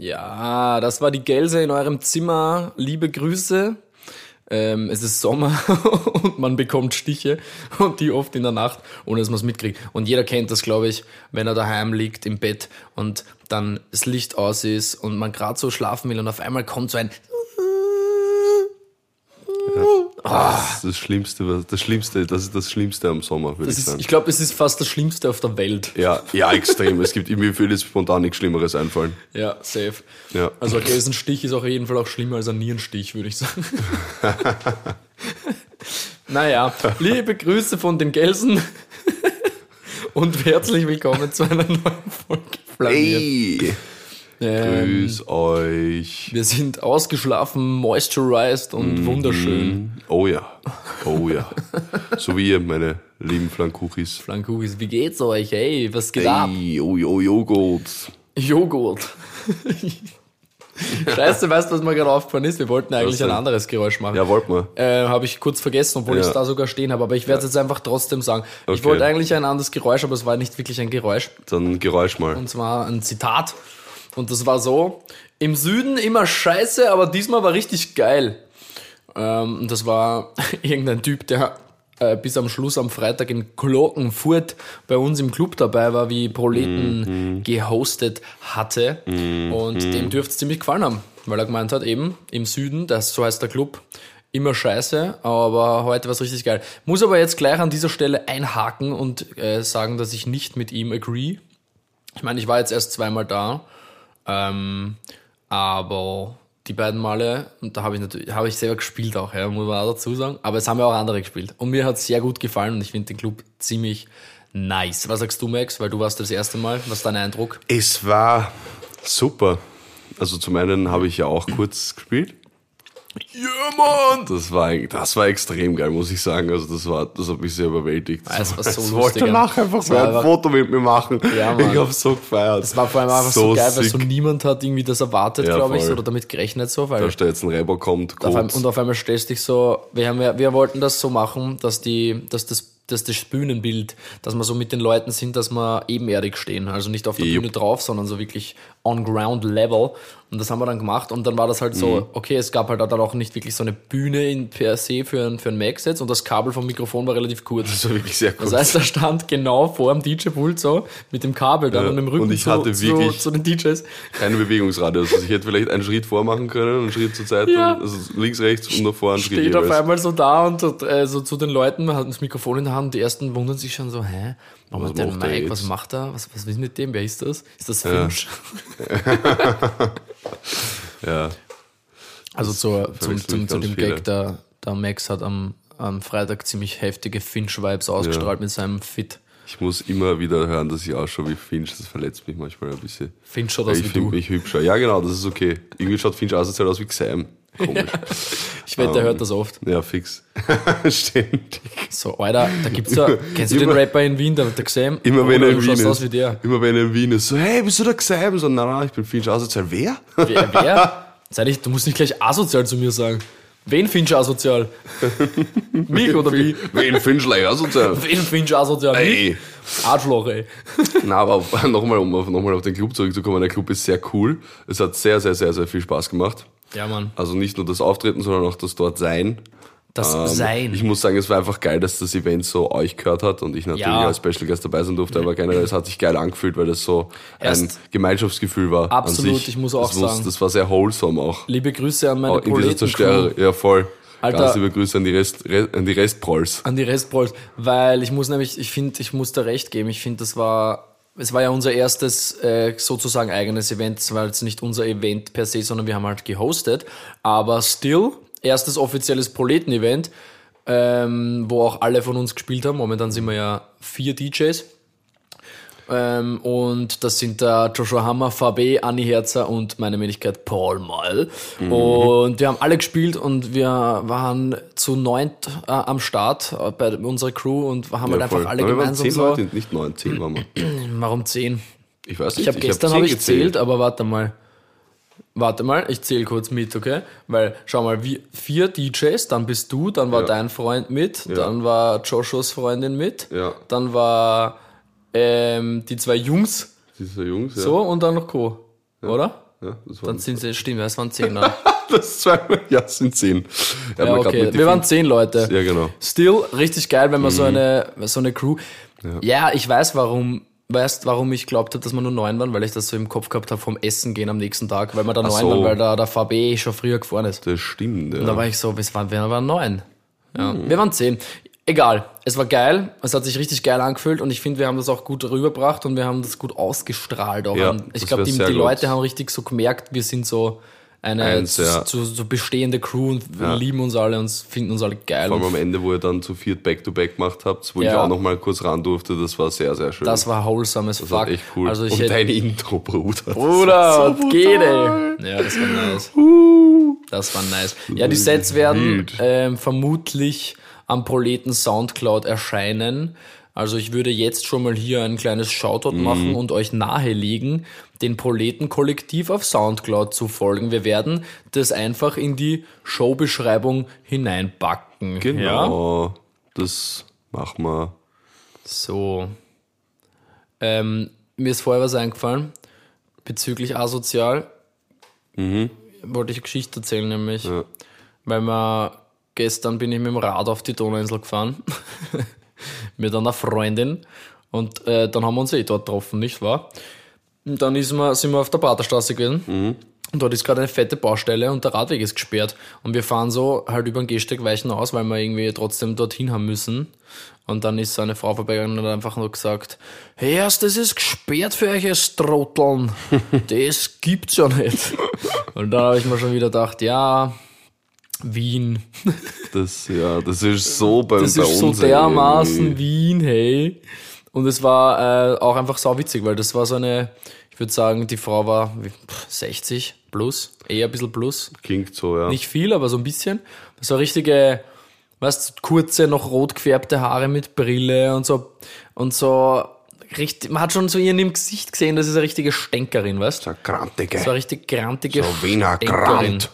Ja, das war die Gelse in eurem Zimmer. Liebe Grüße. Ähm, es ist Sommer und man bekommt Stiche und die oft in der Nacht, ohne dass man es mitkriegt. Und jeder kennt das, glaube ich, wenn er daheim liegt im Bett und dann das Licht aus ist und man gerade so schlafen will und auf einmal kommt so ein Das ist das Schlimmste, das Schlimmste, das ist das Schlimmste am Sommer, würde das ich ist, sagen. ich glaube, es ist fast das Schlimmste auf der Welt. Ja, ja, extrem. es gibt mir würde jetzt spontan nichts Schlimmeres einfallen. Ja, safe. Ja. Also ein Gelsenstich ist auf jeden Fall auch schlimmer als ein Nierenstich, würde ich sagen. naja, liebe Grüße von den Gelsen und herzlich willkommen zu einer neuen Folge Flaniert. Hey, Ähm, grüß euch. wir sind ausgeschlafen, moisturized und wunderschön. Oh ja, oh ja. So wie ihr, meine lieben Flankuchis. Flankugis, wie geht's euch? Hey, was geht ab? Hey, oh, oh, Joghurt. Joghurt. Scheiße, weißt du, was mir gerade aufgefallen ist? Wir wollten eigentlich ein anderes Geräusch machen. Ja, wollt mal. Äh, habe ich kurz vergessen, obwohl Ja. ich es da sogar stehen habe. Aber ich werde es jetzt einfach trotzdem sagen. Ich Okay. wollte eigentlich ein anderes Geräusch, aber es war nicht wirklich ein Geräusch. Dann Geräusch mal. Und zwar ein Zitat. Und das war so: Im Süden immer scheiße, aber diesmal war richtig geil. Ähm, und das war irgendein Typ, der äh, bis am Schluss am Freitag in Glockenfurt bei uns im Club dabei war, wie Proleten gehostet hatte. Und dem dürfte es ziemlich gefallen haben, weil er gemeint hat, eben im Süden, das so heißt der Club, immer scheiße, aber heute war es richtig geil. Muss aber jetzt gleich an dieser Stelle einhaken und äh, sagen, dass ich nicht mit ihm agree. Ich meine, ich war jetzt erst zweimal da, ähm, aber die beiden Male, und da habe ich natürlich, habe ich selber gespielt auch, ja, muss man auch dazu sagen, aber es haben ja auch andere gespielt. Und mir hat es sehr gut gefallen und ich finde den Club ziemlich nice. Was sagst du, Max? Weil du warst das erste Mal. Was ist dein Eindruck? Es war super. Also zum einen habe ich ja auch kurz gespielt. Ja, Mann! Das war, das war extrem geil, muss ich sagen. Also das war, das hat mich sehr überwältigt. Es war so ich lustig, wollte danach einfach so ein Foto mit mir machen. Ja, ich habe so gefeiert. Es war vor allem einfach so, geil, weil so sick. niemand hat irgendwie das erwartet, Ja, glaube ich, oder damit gerechnet so, weil da jetzt ein Rapper kommt, kurz. und auf einmal stellst du dich so, wir, haben wir wollten das so machen, dass, die, dass, das, dass das Bühnenbild, dass wir so mit den Leuten sind, dass wir ebenerdig stehen. Also nicht auf der. Bühne drauf, sondern so wirklich on ground level. Und das haben wir dann gemacht. Und dann war das halt Mhm. so, okay, es gab halt dann auch nicht wirklich so eine Bühne in per se für ein, für ein Max jetzt und das Kabel vom Mikrofon war relativ kurz. das war wirklich sehr kurz. Das heißt, er stand genau vor dem DJ-Pult so mit dem Kabel dann Ja, und dem Rücken und ich zu, hatte zu, wirklich- zu den DJs. Kein Bewegungsradius. Also ich hätte vielleicht einen Schritt vormachen können, einen Schritt zur Seite, Ja. also links, rechts und vorne einen Schritt steht auf jeweils. einmal so da und so, äh, so zu den Leuten, man hat das Mikrofon in der Hand, die ersten wundern sich schon so, hä, warum Was der macht der Mike, jetzt? was macht er, was, was ist mit dem, wer ist das? Ist das Finch? Ja. Also zur, zum, zum, ich zu dem viele. Gag, der, der Max hat am, am Freitag ziemlich heftige Finch-Vibes ausgestrahlt mit seinem Fit. Ich muss immer wieder hören, dass ich ausschaue wie Finch. Das verletzt mich manchmal ein bisschen. Finch schaut aus ich wie finde du. mich hübscher. Ja, genau, das ist okay. Irgendwie schaut Finch aus, aus wie Sam. Komisch. Ich wette, der Ähm, hört das oft. ja, fix. Ständig. So, Alter, da gibt's ja, kennst du den Immer- Rapper in Wien, der, der Xam? Immer wenn Oder er in Wien ist. aus wie der. Immer wenn er in Wien ist. So, hey, bist du der Sam? So, nein, nein, ich bin Finch asozial. Wer? Wer? wer? Sei nicht, du musst nicht gleich asozial zu mir sagen. Wen du asozial? Mich oder wie? Wen Finch asozial? Wen du asozial? Ey. Arschloch, ey. Na, aber nochmal, um nochmal auf den Club zurückzukommen. Der Club ist sehr cool. Es hat sehr, sehr, sehr, sehr viel Spaß gemacht. Ja, Mann. Also nicht nur das Auftreten, sondern auch das dort sein. Das Ähm, Sein. Ich muss sagen, es war einfach geil, dass das Event so euch gehört hat und ich natürlich Ja. als Special Guest dabei sein durfte, aber generell, es hat sich geil angefühlt, weil das so ein Erst- Gemeinschaftsgefühl war. Absolut, ich muss auch das muss- sagen. Das war sehr wholesome auch. Liebe Grüße an meine in dieser Zerstörer. Ja, voll. Alter. Ganz liebe Grüße an die, Rest, Re, an die Restprolls. an die Restprolls, weil ich muss nämlich, ich finde, ich muss da recht geben. Ich finde, das war, es war ja unser erstes äh, sozusagen eigenes Event. Es war jetzt nicht unser Event per se, sondern wir haben halt gehostet. Aber still, erstes offizielles Proleten-Event, ähm, wo auch alle von uns gespielt haben. Momentan sind wir ja vier DJs. Ähm, und das sind der Joshua Hammer, VB, Anni Herzer und meine Wenigkeit Paul Moll. Mhm. Und wir haben alle gespielt und wir waren zu neunt äh, am Start äh, bei unserer Crew und haben halt Ja, einfach voll. alle Aber wir waren gemeinsam zehn so. Leute, nicht neun, zehn waren wir. Warum zehn? Ich weiß nicht. Ich habe gestern habe ich gezählt. gezählt, aber warte mal. Warte mal, ich zähle kurz mit, okay? Weil, schau mal, wie, vier DJs, dann bist du, dann war Ja. dein Freund mit, dann war Joshuas Freundin mit, Ja. dann war ähm, die zwei Jungs Diese Jungs, ja. so und dann noch Co. Oder? ja das Dann waren, sind sie, stimmt, es waren zehn. Dann. das zweimal, ja, es sind zehn. Ja, grad okay. die Wir waren zehn Leute. Ja, genau. Still richtig geil, wenn man so eine so eine Crew. Ja, ich weiß warum. Weißt, warum ich glaubt habe, dass wir nur neun waren, weil ich das so im Kopf gehabt habe vom Essen gehen am nächsten Tag, weil wir da neun so. waren, weil da der VB schon früher gefahren ist. Das stimmt, ja. Und da war ich so, wir waren, wir waren neun. Ja, Wir waren zehn. Egal, es war geil, es hat sich richtig geil angefühlt und ich finde, wir haben das auch gut rübergebracht und wir haben das gut ausgestrahlt. Auch Ja, ich glaube, die, die. Leute haben richtig so gemerkt, wir sind so eine Eins, ja. so, so bestehende Crew und wir lieben uns alle und finden uns alle geil. Vor allem am Ende, wo ihr dann zu viert Back-to-Back gemacht habt, wo ich Ja. auch noch mal kurz ran durfte, das war sehr, sehr schön. das war wholesome as Das war fuck. echt cool. Also ich Und hätte, dein Intro, Bruder. Bruder, was geht, ey? Ja, das war nice. Das war nice. Ja, die Sets werden ähm, vermutlich am Proleten Soundcloud erscheinen. Also ich würde jetzt schon mal hier ein kleines Shoutout Mhm. machen und euch nahelegen, den Proleten-Kollektiv auf Soundcloud zu folgen. Wir werden das einfach in die Showbeschreibung hineinpacken. Ja? Genau. Das machen wir. So. Ähm, mir ist vorher was eingefallen bezüglich asozial. Wollte ich eine Geschichte erzählen, nämlich. Ja. Weil wir gestern bin ich mit dem Rad auf die Donauinsel gefahren. mit einer Freundin. Und äh, dann haben wir uns eh dort getroffen, nicht wahr? Und dann ist wir, sind wir auf der Praterstraße gewesen. Und dort ist gerade eine fette Baustelle und der Radweg ist gesperrt. Und wir fahren so halt über den Gehsteig weichen aus, weil wir irgendwie trotzdem dorthin haben müssen. Und dann ist so eine Frau vorbeigegangen und hat einfach nur gesagt, hey, erst, das ist gesperrt für euch, ihr Strotteln. Das gibt's ja nicht. Und dann habe ich mir schon wieder gedacht, ja, Wien. Das, ja, das ist so bei, Das bei ist so uns dermaßen. Wien, hey. Und es war äh, auch einfach sau witzig, weil das war so eine, ich würde sagen, die Frau war wie, pff, 60 plus, eher ein bisschen plus. Klingt so, ja. Nicht viel, aber so ein bisschen. So richtige, weißt du, kurze, noch rot gefärbte Haare mit Brille und so. Und so, richtig, man hat schon so ihren im Gesicht gesehen, das ist eine richtige Stänkerin, weißt du? So grantige. So eine richtig grantige So Wiener Stänkerin. Grant.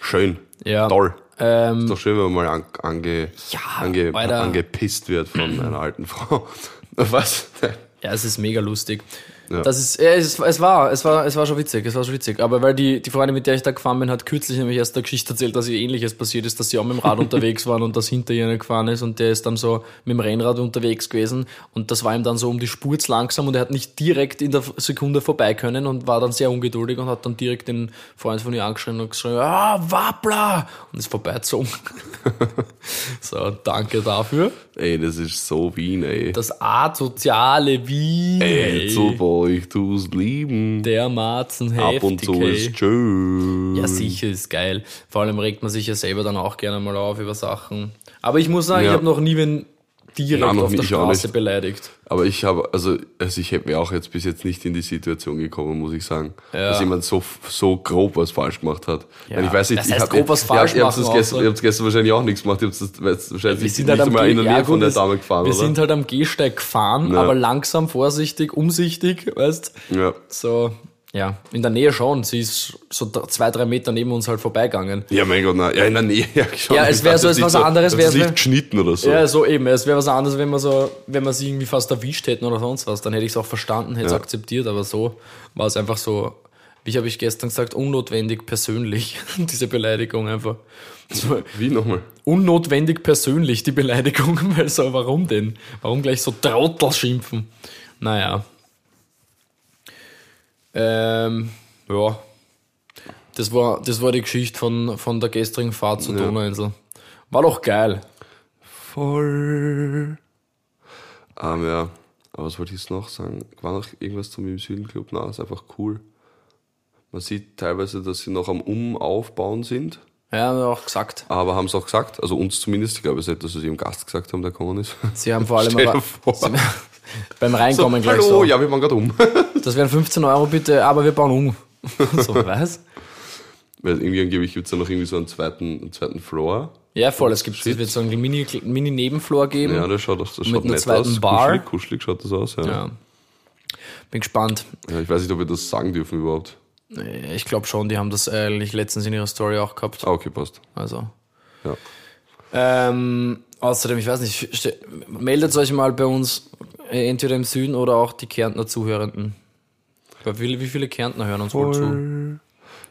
Schön. Ja. Toll. Ähm, Ist doch schön, wenn man mal an, ange, Ja, ange, angepisst wird von einer alten Frau. Was? Ja, es ist mega lustig. Ja. Das ist, ja, es, es war, es war, es war schon witzig, es war schon witzig. Aber weil die, die Freundin, mit der ich da gefahren bin, hat kürzlich nämlich erst eine Geschichte erzählt, dass ihr ähnliches passiert ist, dass sie auch mit dem Rad unterwegs waren und das hinter ihr gefahren ist und der ist dann so mit dem Rennrad unterwegs gewesen und das war ihm dann so um die Spur langsam und er hat nicht direkt in der Sekunde vorbei können und war dann sehr ungeduldig und hat dann direkt den Freund von ihr angeschrien und geschrien, ah, Wappler! Und ist vorbeizogen. so, danke dafür. Ey, das ist so Wien, ey. Das asoziale Wien. Ey, so euch tu's lieben. dermaßen heftig. Ab und zu ey. ist schön. Ja, sicher ist geil. Vor allem regt man sich ja selber dann auch gerne mal auf über Sachen. Aber ich muss sagen, Ja. ich habe noch nie wen direkt Nein, auf der nicht, ich Straße nicht. beleidigt. Aber ich habe, also, also ich hätte mir auch jetzt bis jetzt nicht in die Situation gekommen, muss ich sagen, Ja. dass jemand so, so grob was falsch gemacht hat. Ja. Ich weiß nicht, Das ich heißt hab- grob was falsch gestern, so. ihr habt gestern wahrscheinlich auch nichts gemacht, ihr habt das wahrscheinlich Wir nicht, sind halt am einmal in der Nähe ja, von der Dame gefahren, Wir oder? sind halt am Gehsteig gefahren, Ja. aber langsam, vorsichtig, umsichtig, weißt ja. So, ja, in der Nähe schon. Sie ist so zwei, drei Meter neben uns halt vorbeigegangen. ja, mein Gott, nein. Ja, in der Nähe. Ja, schon. Ja, es Ich wär dachte so etwas nicht anderes, wär's ist nicht geschnitten oder so. Ja, so eben. Es wäre was anderes, wenn wir so, wenn wir sie irgendwie fast erwischt hätten oder sonst was. Dann hätte ich es auch verstanden, hätte es Ja. akzeptiert, aber so war es einfach so, wie habe ich gestern gesagt, unnotwendig persönlich, diese Beleidigung einfach. So, Wie nochmal? unnotwendig persönlich, die Beleidigung, weil so, warum denn? Warum gleich so Trottel schimpfen? Naja. Ähm, ja. Das war, das war die Geschichte von, von der gestrigen Fahrt zur Ja. Donauinsel. War doch geil. Voll. Ähm, ja. Aber was wollte ich jetzt noch sagen? War noch irgendwas zum im Süden Club? Na, ist einfach cool. Man sieht teilweise, dass sie noch am Umaufbauen sind, Ja, haben wir auch gesagt. aber haben es auch gesagt, also uns zumindest, ich glaube es nicht, dass sie ihrem Gast gesagt haben, der gekommen ist. Sie haben vor allem aber, vor. Sie, beim Reinkommen gleich Hallo, so. ja, wir waren gerade um. Das wären 15 Euro bitte, aber wir bauen um. so, was? Weil irgendwie angeblich gibt es ja noch irgendwie so einen zweiten, einen zweiten Floor. Ja, voll. Es gibt, es wird so einen Mini, Mini-Nebenfloor geben. Ja, das schaut, das schaut einer nett zweiten aus. Bar. Kuschelig, kuschelig schaut das aus, ja. ja. ja. Bin gespannt. Ich weiß nicht, ob wir das sagen dürfen überhaupt. Ich glaube schon, die haben das eigentlich letztens in ihrer Story auch gehabt. Ah, okay, passt. Also. Ja. Ähm, außerdem, ich weiß nicht, meldet euch mal bei uns, äh, entweder im Süden oder auch die Kärntner Zuhörenden. Wie, wie viele Kärntner hören uns wohl zu?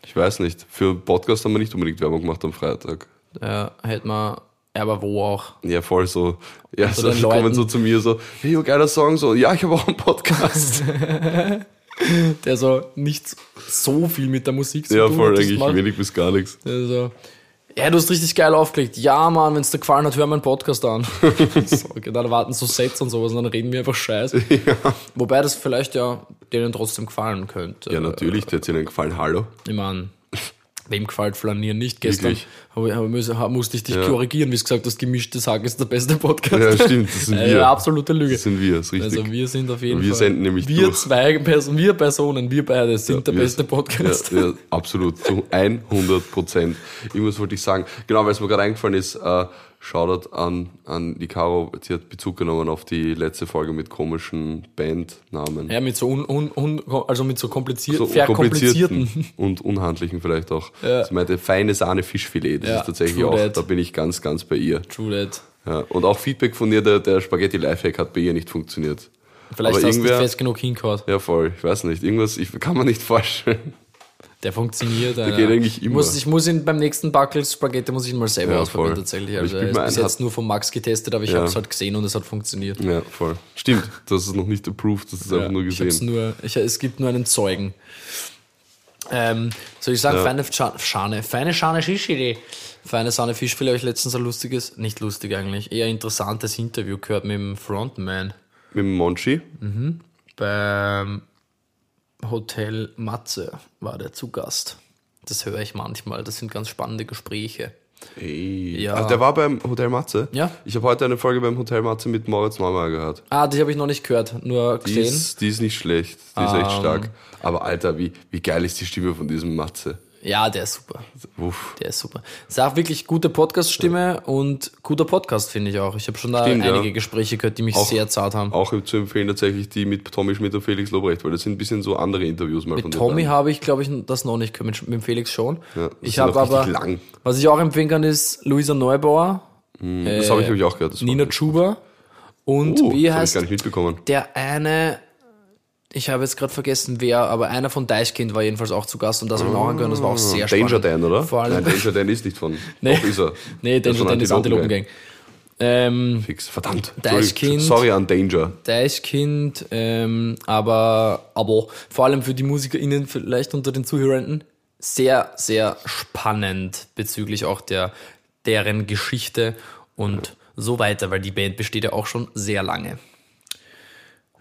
Ich weiß nicht. Für Podcast haben wir nicht unbedingt Werbung gemacht am Freitag. Ja, hätte man, ja, aber wo auch? Ja, voll so. Ja, so den kommen so zu mir so, hey, geiler Song, so, ja, ich habe auch einen Podcast. Der so nicht so viel mit der Musik zu ja, tun voll, hat, das eigentlich macht. wenig bis gar nichts. Der so, ja, du hast richtig geil aufgelegt. Ja, Mann, wenn es dir gefallen hat, hör meinen Podcast an. so, okay, dann warten so Sets und sowas und dann reden wir einfach Scheiße. Wobei das vielleicht ja denen trotzdem gefallen könnte. Ja, natürlich, der hat ihnen gefallen, hallo. Ich meine, wem gefällt Flanieren nicht? Gestern hab, hab, musste ich dich Ja. korrigieren, wie du gesagt hast, gemischtes Hack ist der beste Podcast. Ja, stimmt, das sind wir. absolute Lüge. Das sind wir, ist richtig. Also wir sind auf jeden Wir Fall. senden nämlich wir durch. zwei Personen, wir Personen, wir beide sind der Wir- beste Podcast. Ja, ja, absolut, zu 100 Prozent. Irgendwas wollte ich sagen. Genau, weil es mir gerade eingefallen ist, äh, Shoutout an, an die Caro, sie hat Bezug genommen auf die letzte Folge mit komischen Bandnamen. Ja, mit so un, un, un, also mit so kompliziert, so verkomplizierten. und unhandlichen vielleicht auch. Ja. Sie meinte feine Sahne Fischfilet. Das Ja, ist tatsächlich auch, that. da bin ich ganz, ganz bei ihr. True that. Ja. Und auch Feedback von ihr, der, der Spaghetti Lifehack hat bei ihr nicht funktioniert. Vielleicht Aber hast du nicht fest genug hingehauen. Ja, voll. Ich weiß nicht. Irgendwas, ich kann man nicht vorstellen. Der funktioniert. Der geht eigentlich Ich immer. muss, ich muss ihn beim nächsten Buckles Spaghetti muss ich ihn mal selber Ja, ausprobieren voll. tatsächlich. Ich Also er ist bis jetzt nur von Max getestet, aber ich Ja. habe es halt gesehen und es hat funktioniert. Ja, voll. Stimmt. Das ist noch nicht approved, das ist einfach nur ich gesehen. nur, ich, es gibt nur einen Zeugen. Ähm, soll ich sagen, Ja. feine Scha- Schane, feine Schane Fischfilet. Feine Sahne Fischfilet habe ich letztens ein lustiges, nicht lustig eigentlich, eher interessantes Interview gehört mit dem Frontman Mit dem Monchi. beim Hotel Matze war der zu Gast. Das höre ich manchmal, das sind ganz spannende Gespräche. Hey. Ja. Ah, der war beim Hotel Matze? Ja. Ich habe heute eine Folge beim Hotel Matze mit Moritz Neumann gehört. Ah, die habe ich noch nicht gehört, nur Die gesehen. ist, die ist nicht schlecht. Die ist echt stark. Aber Alter, wie, wie geil ist die Stimme von diesem Matze? Ja, der ist super. Uff. Der ist super. Ist auch wirklich gute Podcast-Stimme und guter Podcast, finde ich auch. Ich habe schon da Stimmt, einige ja. Gespräche gehört, die mich Auch- sehr zart haben. Auch zu empfehlen tatsächlich die mit Tommy Schmidt und Felix Lobrecht, weil das sind ein bisschen so andere Interviews mal von Mit den Tommy habe ich, glaube ich, das noch nicht gehört, mit, mit Felix schon. Ja, das ich habe aber, lang. was ich auch empfehlen kann, ist Luisa Neubauer, Das habe ich, glaube ich, auch gehört. Nina Chuba und Oh, wie habe ich heißt gar nicht mitbekommen. der eine, ich habe jetzt gerade vergessen wer, aber einer von Deichkind war jedenfalls auch zu Gast und das habe ich mir auch angehört, das war auch sehr Ah, Danger spannend. Dan, oder? Vor allem, Nein, Danger Dan ist nicht von. Nee. Ist er. nee, Danger Dan ist Antilopengang. Ähm, Fix. Verdammt. Deichkind. Sorry an Danger. Deichkind, ähm, aber, aber vor allem für die MusikerInnen, vielleicht unter den Zuhörenden, sehr, sehr spannend bezüglich auch der, deren Geschichte und so weiter, weil die Band besteht ja auch schon sehr lange.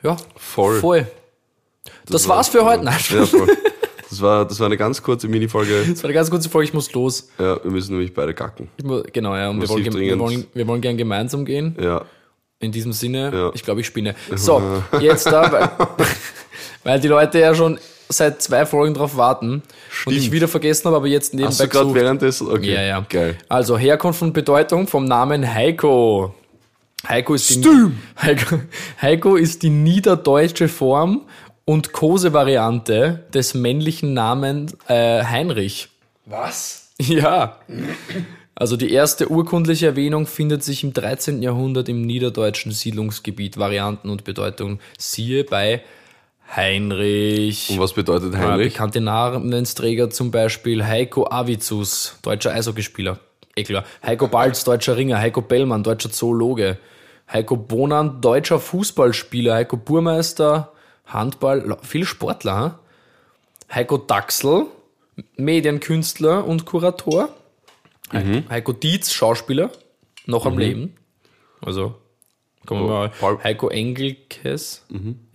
Ja, Voll. voll. Das, war's für heute. Nein, Ja, voll. Das war, das war eine ganz kurze Minifolge. das war eine ganz kurze Folge, ich muss los. Ja, wir müssen nämlich beide kacken. Muss, genau, ja, und wir wollen, wir, wollen, wir wollen gern gemeinsam gehen. Ja. In diesem Sinne, Ja. ich glaube, ich spinne. So, jetzt da, weil, weil die Leute ja schon seit zwei Folgen drauf warten und ich Stimmt. wieder vergessen habe, aber jetzt nebenbei Hast du gerade währenddessen? Okay. Ja, ja. Geil. Also Herkunft und Bedeutung vom Namen Heiko. Heiko ist, die, Heiko, Heiko ist die niederdeutsche Form und Kose-Variante des männlichen Namens äh, Heinrich. Was? Ja. Also die erste urkundliche Erwähnung findet sich im 13. Jahrhundert im niederdeutschen Siedlungsgebiet. Varianten und Bedeutung siehe bei Heinrich. Und was bedeutet Heinrich? Bekannte Namensträger zum Beispiel Heiko Avicus, deutscher Eishockeyspieler. Eh klar. Heiko Balz, deutscher Ringer. Heiko Bellmann, deutscher Zoologe. Heiko Bonan, deutscher Fußballspieler. Heiko Burmeister, Handball, viele Sportler. Heiko Daxel, Medienkünstler und Kurator. Mhm. Heiko Dietz, Schauspieler, noch am Leben. Also, kommen wir mal. Paul- Heiko Engelkes.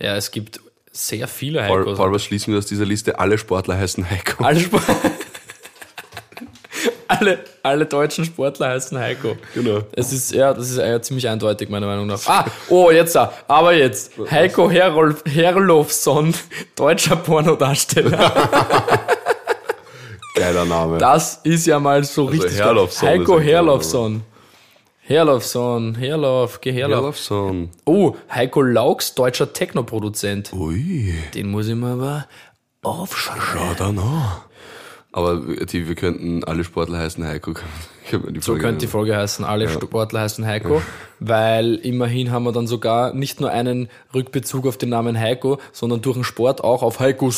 Ja, es gibt sehr viele Paul, Heikos. Paul, was schließen wir aus dieser Liste? Alle Sportler heißen Heiko. Alle, Sp alle, alle deutschen Sportler heißen Heiko. Genau. Es ist, ja, das ist ja ziemlich eindeutig, meiner Meinung nach. Ah, oh, jetzt da. Aber jetzt. Heiko Herolf, Herlofsson, deutscher Pornodarsteller. Geiler Name. Das ist ja mal so richtig. geil. Herlofsson Heiko Herlofsson. Herlofsson, Herlof, geh Herlof. Herlofsson. Oh, Heiko Laux, deutscher Technoproduzent. Ui. Den muss ich mal aber aufschreiben. Schau da noch. Aber die, wir könnten alle Sportler heißen Heiko. So könnte die Folge heißen. Alle Sportler heißen Heiko, weil immerhin haben wir dann sogar nicht nur einen Rückbezug auf den Namen Heiko, sondern durch den Sport auch auf Heiko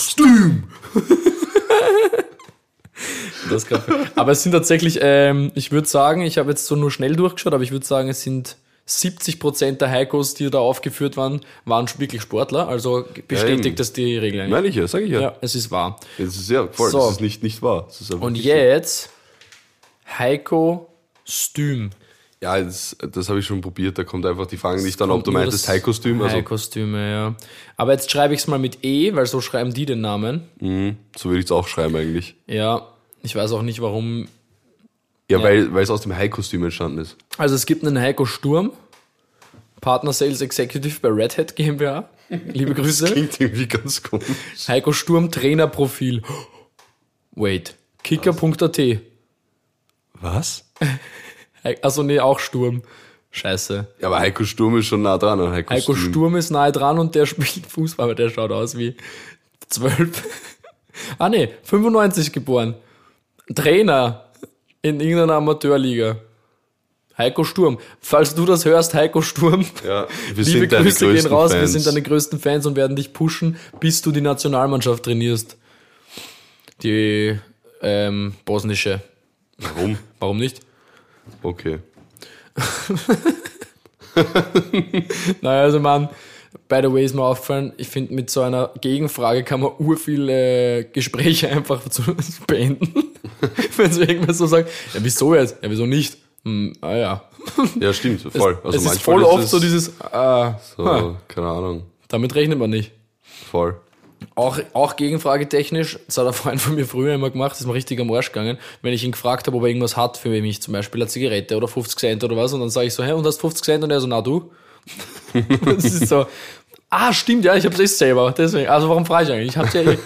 grad- aber es sind tatsächlich, ähm, ich würde sagen, ich habe jetzt so nur schnell durchgeschaut, aber ich würde sagen, es sind 70 Prozent der Heikos, die da aufgeführt waren, waren wirklich Sportler. Also bestätigt eben. das die Regel. Meine ich ja, sag ich ja. Ja, es ist wahr. Es ist ja voll, So. das ist nicht, nicht wahr. Und jetzt Heiko Stüm. Ja, das, das habe ich schon probiert. Da kommt einfach die Fragen nicht dann, ob du meintest das High-Kostüm. Also, High-Kostüme, ja. Aber jetzt schreibe ich es mal mit E, weil so schreiben die den Namen. mh, so würde ich es auch schreiben eigentlich. Ja, ich weiß auch nicht warum. Ja, Ja. Weil, es aus dem High-Kostüm entstanden ist. Also es gibt einen Heiko Sturm, Partner Sales Executive bei Red Hat GmbH. Liebe Grüße. Klingt irgendwie ganz komisch. Heiko Sturm Trainerprofil. Wait. Kicker.at. Was? Also nee, auch Sturm. Scheiße. Ja, aber Heiko Sturm ist schon nah dran an Heiko, Heiko Sturm. Sturm ist nahe dran und der spielt Fußball, aber der schaut aus wie zwölf. ah nee, 95 geboren. Trainer in irgendeiner Amateurliga. Heiko Sturm. Falls du das hörst, Heiko Sturm, Ja, wir liebe sind deine Grüße gehen größten raus. Wir Fans. sind deine größten Fans und werden dich pushen, bis du die Nationalmannschaft trainierst. Die ähm, bosnische. Warum? Warum nicht? Okay. Naja, also man, by the way ist mir aufgefallen, ich finde, mit so einer Gegenfrage kann man ur viele Gespräche einfach zu beenden. Wenn sie irgendwas so sagt, ja, wieso jetzt? Ja, wieso nicht? Hm, ah ja. Ja, stimmt, voll. Also es ist voll oft es so dieses, ah, So, ha, keine Ahnung. damit rechnet man nicht. Voll. Auch, auch Gegenfrage technisch, das hat ein Freund von mir früher immer gemacht, ist mir richtig am Arsch gegangen, wenn ich ihn gefragt habe, ob er irgendwas hat für mich, zum Beispiel eine Zigarette oder 50 Cent oder was, und dann sage ich so, hä, und hast 50 Cent? Und er so, na du? das ist so, ah, stimmt, ja, ich hab's eh selber, deswegen, also warum frage ich eigentlich? Ich hab's ja eh.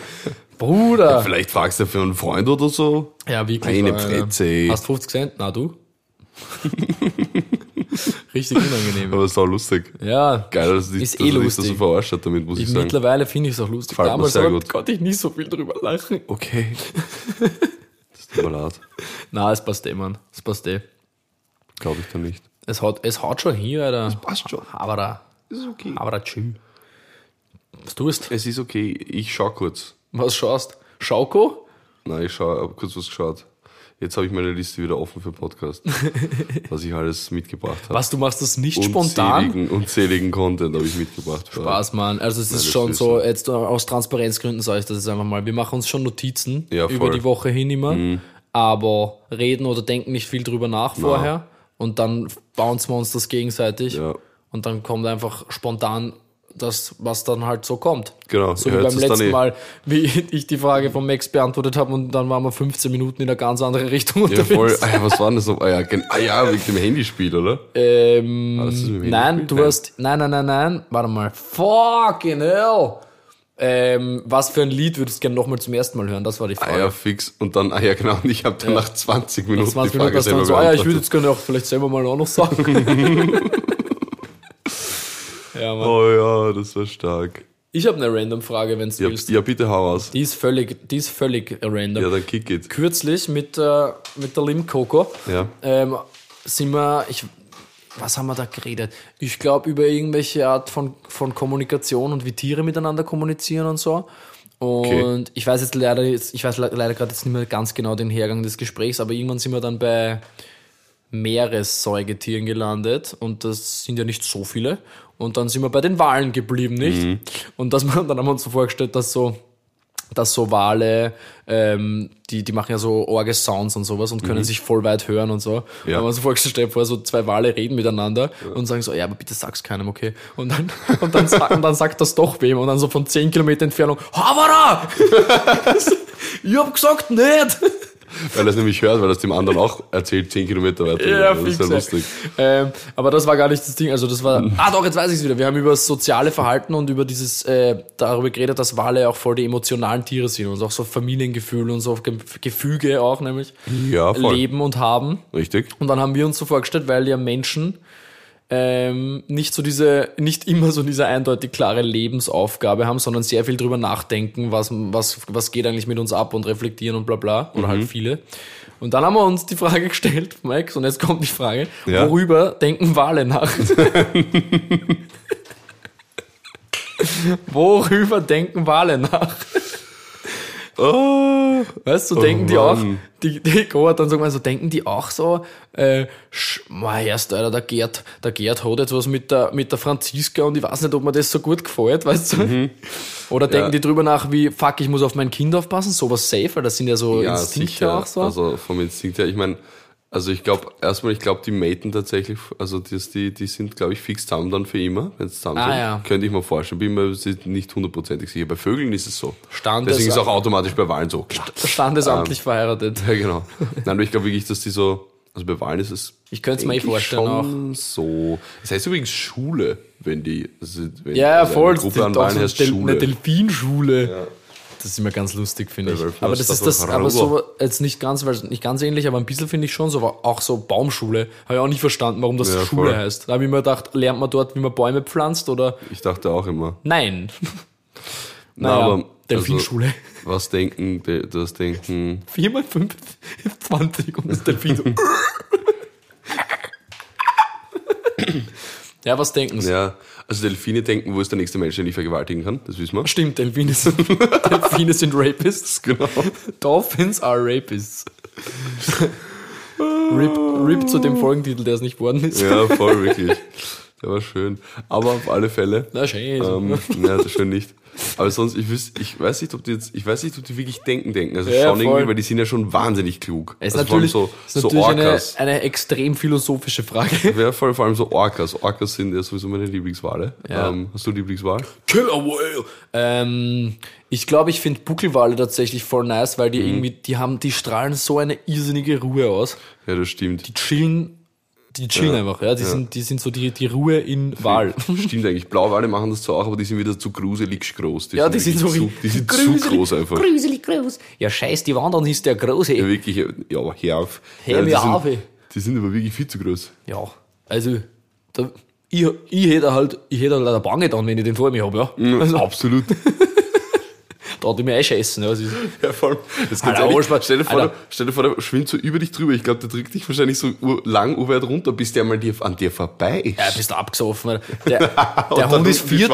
Bruder! Vielleicht fragst du für einen Freund oder so. Ja, wirklich. Eine äh, Prätze. Hast 50 Cent? Na du? richtig unangenehm. Aber ist auch lustig. Ja, Geil, dass, die, Ist dass eh dich so verarscht hat damit, muss ich, ich sagen. mittlerweile finde ich es auch lustig. Gefällt mir Damals sehr gut. konnte ich nicht so viel drüber lachen. Okay. Das tut mir leid. Na, es passt eh, Mann. Es passt eh. Glaube ich da nicht. Es haut, es haut schon hier, Alter. Es passt schon. Aber da. Ist okay. Aber da tschü. Was tust? Es ist okay. Ich schau kurz. Was schaust? Schauko? Nein, ich schau, hab kurz was geschaut. Jetzt habe ich meine Liste wieder offen für Podcast. was ich alles mitgebracht habe. Was, du machst das nicht spontan? Unzähligen, unzähligen Content habe ich mitgebracht. Spaß, Mann. Also es ist das schon ist so, jetzt aus Transparenzgründen sage ich das jetzt einfach mal. Wir machen uns schon Notizen Ja, über die Woche hin immer, aber reden oder denken nicht viel drüber nach vorher und dann bouncen wir uns das gegenseitig Ja. und dann kommt einfach spontan das, was dann halt so kommt. Genau, So wie beim letzten eh. Mal, wie ich die Frage von Max beantwortet habe und dann waren wir 15 Minuten in eine ganz andere Richtung Ja, unterwegs. voll. Ah, ja, was war denn das? Ah ja, ah, ja, wegen dem Handyspiel, oder? Ähm, mit dem nein, Handyspiel? du hast. Nein, nein, nein, nein. Warte mal. Fucking hell. Ähm, was für ein Lied würdest du gerne nochmal zum ersten Mal hören? Das war die Ah Frage. ja, fix. Und dann, ah ja, genau. Und ich habe dann nach 20 Minuten 20 die Minuten Frage selber so, ah ja, ich würde jetzt gerne auch vielleicht selber mal auch noch sagen. ja, Mann. Oh ja, das war stark. Ich habe eine random Frage, wenn du Ja, willst. ja, bitte hau raus. Die ist völlig, die ist völlig random. Ja, dann kick it. Kürzlich mit, äh, mit der Lim Coco Ja. ähm, sind wir, ich, was haben wir da geredet? Ich glaube über irgendwelche Art von, von Kommunikation und wie Tiere miteinander kommunizieren und so. Und Okay. ich weiß jetzt leider jetzt, ich weiß le- leider gerade jetzt nicht mehr ganz genau den Hergang des Gesprächs, aber irgendwann sind wir dann bei Meeressäugetieren gelandet und das sind ja nicht so viele. Und dann sind wir bei den Walen geblieben, nicht? Mhm. Und das, dann haben wir uns so vorgestellt, dass so, dass so Wale, ähm, die, die machen ja so Orge-Sounds und sowas und können sich voll weit hören und so. Mhm. Ja. Wir uns so vorgestellt, vor so zwei Wale reden miteinander und sagen so, ja, aber bitte sag's keinem, okay? Und dann, und dann, sa- und dann sagt das doch wem und dann so von 10 Kilometer Entfernung, Havara! ich hab gesagt, nicht! Weil er es nämlich hört, weil er es dem anderen auch erzählt, 10 Kilometer weiter. Ja, das ist ja lustig. Ähm, aber das war gar nicht das Ding. Also das war. Ah doch, jetzt weiß ich es wieder. Wir haben über das soziale Verhalten und über dieses äh, darüber geredet, dass Wale auch voll die emotionalen Tiere sind und auch so Familiengefühle und so Ge Gefüge auch nämlich Ja, voll. leben und haben. Richtig. Und dann haben wir uns so vorgestellt, weil ja Menschen ähm, nicht so diese, nicht immer so diese eindeutig klare Lebensaufgabe haben, sondern sehr viel drüber nachdenken, was, was, was geht eigentlich mit uns ab und reflektieren und bla bla. Oder halt viele. Und dann haben wir uns die Frage gestellt, Max, und jetzt kommt die Frage, Ja. worüber denken Wale nach? worüber denken Wale nach? Oh, Weißt du, so denken die auch, die, die Go hat dann sagen wir so, denken die auch so, äh, mein erst, Alter, der Gerd, der Gerd hat jetzt was mit der, mit der Franziska und ich weiß nicht, ob mir das so gut gefällt, weißt du? Oder denken Mhm. Ja. die drüber nach, wie, fuck, ich muss auf mein Kind aufpassen, sowas safe, weil das sind ja so ja, Instinkte sicher. auch so. Also vom Instinkt her, ich meine, also ich glaube, erstmal, ich glaube, die maten tatsächlich, also das, die, die sind, glaube ich, fix zusammen dann für immer, wenn es zusammen Ah, sind. ja. Könnte ich mir vorstellen. Bin mir nicht hundertprozentig sicher. Bei Vögeln ist es so. Standes- Deswegen ist es auch automatisch bei Wahlen so. Standesamtlich verheiratet. Ja, genau. Nein, aber ich glaube wirklich, dass die so, also bei Wahlen ist es. Ich könnte es mir eh vorstellen auch. so. Das heißt übrigens Schule, wenn die, also wenn, Ja, ja, also voll. Eine Gruppe an Wahlen heißt Del Schule. eine Delfinschule. Das ist immer ganz lustig, finde ich. Aber das ist das, aber so, jetzt nicht ganz, weil nicht ganz ähnlich, aber ein bisschen finde ich schon so, aber auch so Baumschule. Habe ich auch nicht verstanden, warum das Ja, Schule voll. heißt. Da habe ich mir gedacht, lernt man dort, wie man Bäume pflanzt oder? Ich dachte auch immer. Nein. Na, Naja, aber, Delfinschule. Also, was denken, de- das denken, 4 mal 5 ist 20 und das Delfin so. ja, was denken sie? ja, also Delfine denken, wo ist der nächste Mensch, den ich vergewaltigen kann, das wissen wir. Stimmt, Delfine sind, Delfine sind Rapists. Genau. Dolphins are Rapists. Rip, Rip zu dem Folgentitel, der es nicht worden ist. Ja, voll, wirklich. Der war schön. Aber auf alle Fälle. Na schön. Ähm, das schön nicht. Aber sonst, ich, wüs, ich weiß nicht, ob die jetzt, ich weiß nicht, ob die wirklich denken, denken. Also Ja, schon voll. irgendwie, weil die sind ja schon wahnsinnig klug. Es ist also natürlich, so, ist so natürlich eine, eine extrem philosophische Frage. Ja, voll, vor allem so Orcas. Orcas sind ja sowieso meine Lieblingswale. Ja. Ähm, hast du Lieblingswahl? Killer Whale. Ähm, ich glaube, ich finde Buckelwale tatsächlich voll nice, weil die Mhm. irgendwie, die haben, die strahlen so eine irrsinnige Ruhe aus. Ja, das stimmt. Die chillen, die chillen einfach, ja. Die sind, die sind so die, die Ruhe in Wal. Stimmt eigentlich. Blauwale machen das zwar auch, aber die sind wieder zu gruselig groß. Ja, die sind so zu, Die sind zu groß einfach. Gruselig groß. Ja, scheiß, die Wandern ist der große. Ja, wirklich, ja, aber hör auf. Hör ja, mir die auf, Sind, ey. die sind aber wirklich viel zu groß. Ja, also, da, ich, ich hätte halt, ich hätte halt eine Bange dann, wenn ich den vor mir habe, ja. Also, Absolut. da hat ich mir eh scheißen. Ja, ist, Ja, voll. Das ganz Alter, ehrlich, stell, dir vor, Alter. stell dir vor, der schwimmt so über dich drüber. Ich glaube, der drückt dich wahrscheinlich so lang urweit runter, bis der mal an dir vorbei ist. ja, bist du abgesoffen. Der, der Hund ist vier.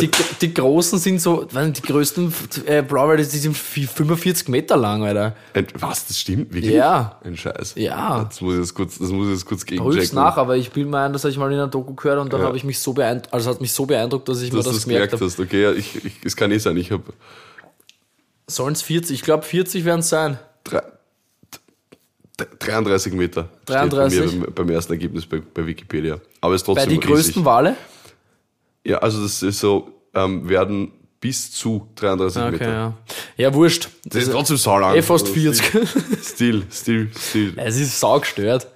Die, die großen sind so, die größten äh, Blauwale, die sind 45 Meter lang, Alter. Ein, was, das stimmt? Wirklich? Ja. Ein Scheiß. Ja. Das muss ich jetzt kurz, das muss ich jetzt kurz Prüf's gegenchecken. nach, aber ich bilde mir ein, das habe ich mal in einer Doku gehört und dann Ja. habe ich mich so beeindruckt, also hat mich so beeindruckt, dass ich mir Dass du das gemerkt habe. Okay, ja, ich, ich, es kann eh sein. Ich habe Sollen es 40? Ich glaube 40 werden es sein. drei, d- 33 Meter. 33? Steht bei mir beim, ersten Ergebnis bei, bei Wikipedia. Aber es ist Bei trotzdem die riesig. größten Wale? Ja, also das ist so, ähm, werden bis zu 33 Okay, Meter. ja. Ja, wurscht. Das ist trotzdem saulang. eh fast Also 40. Stil, Stil, Stil. Es ist saugestört.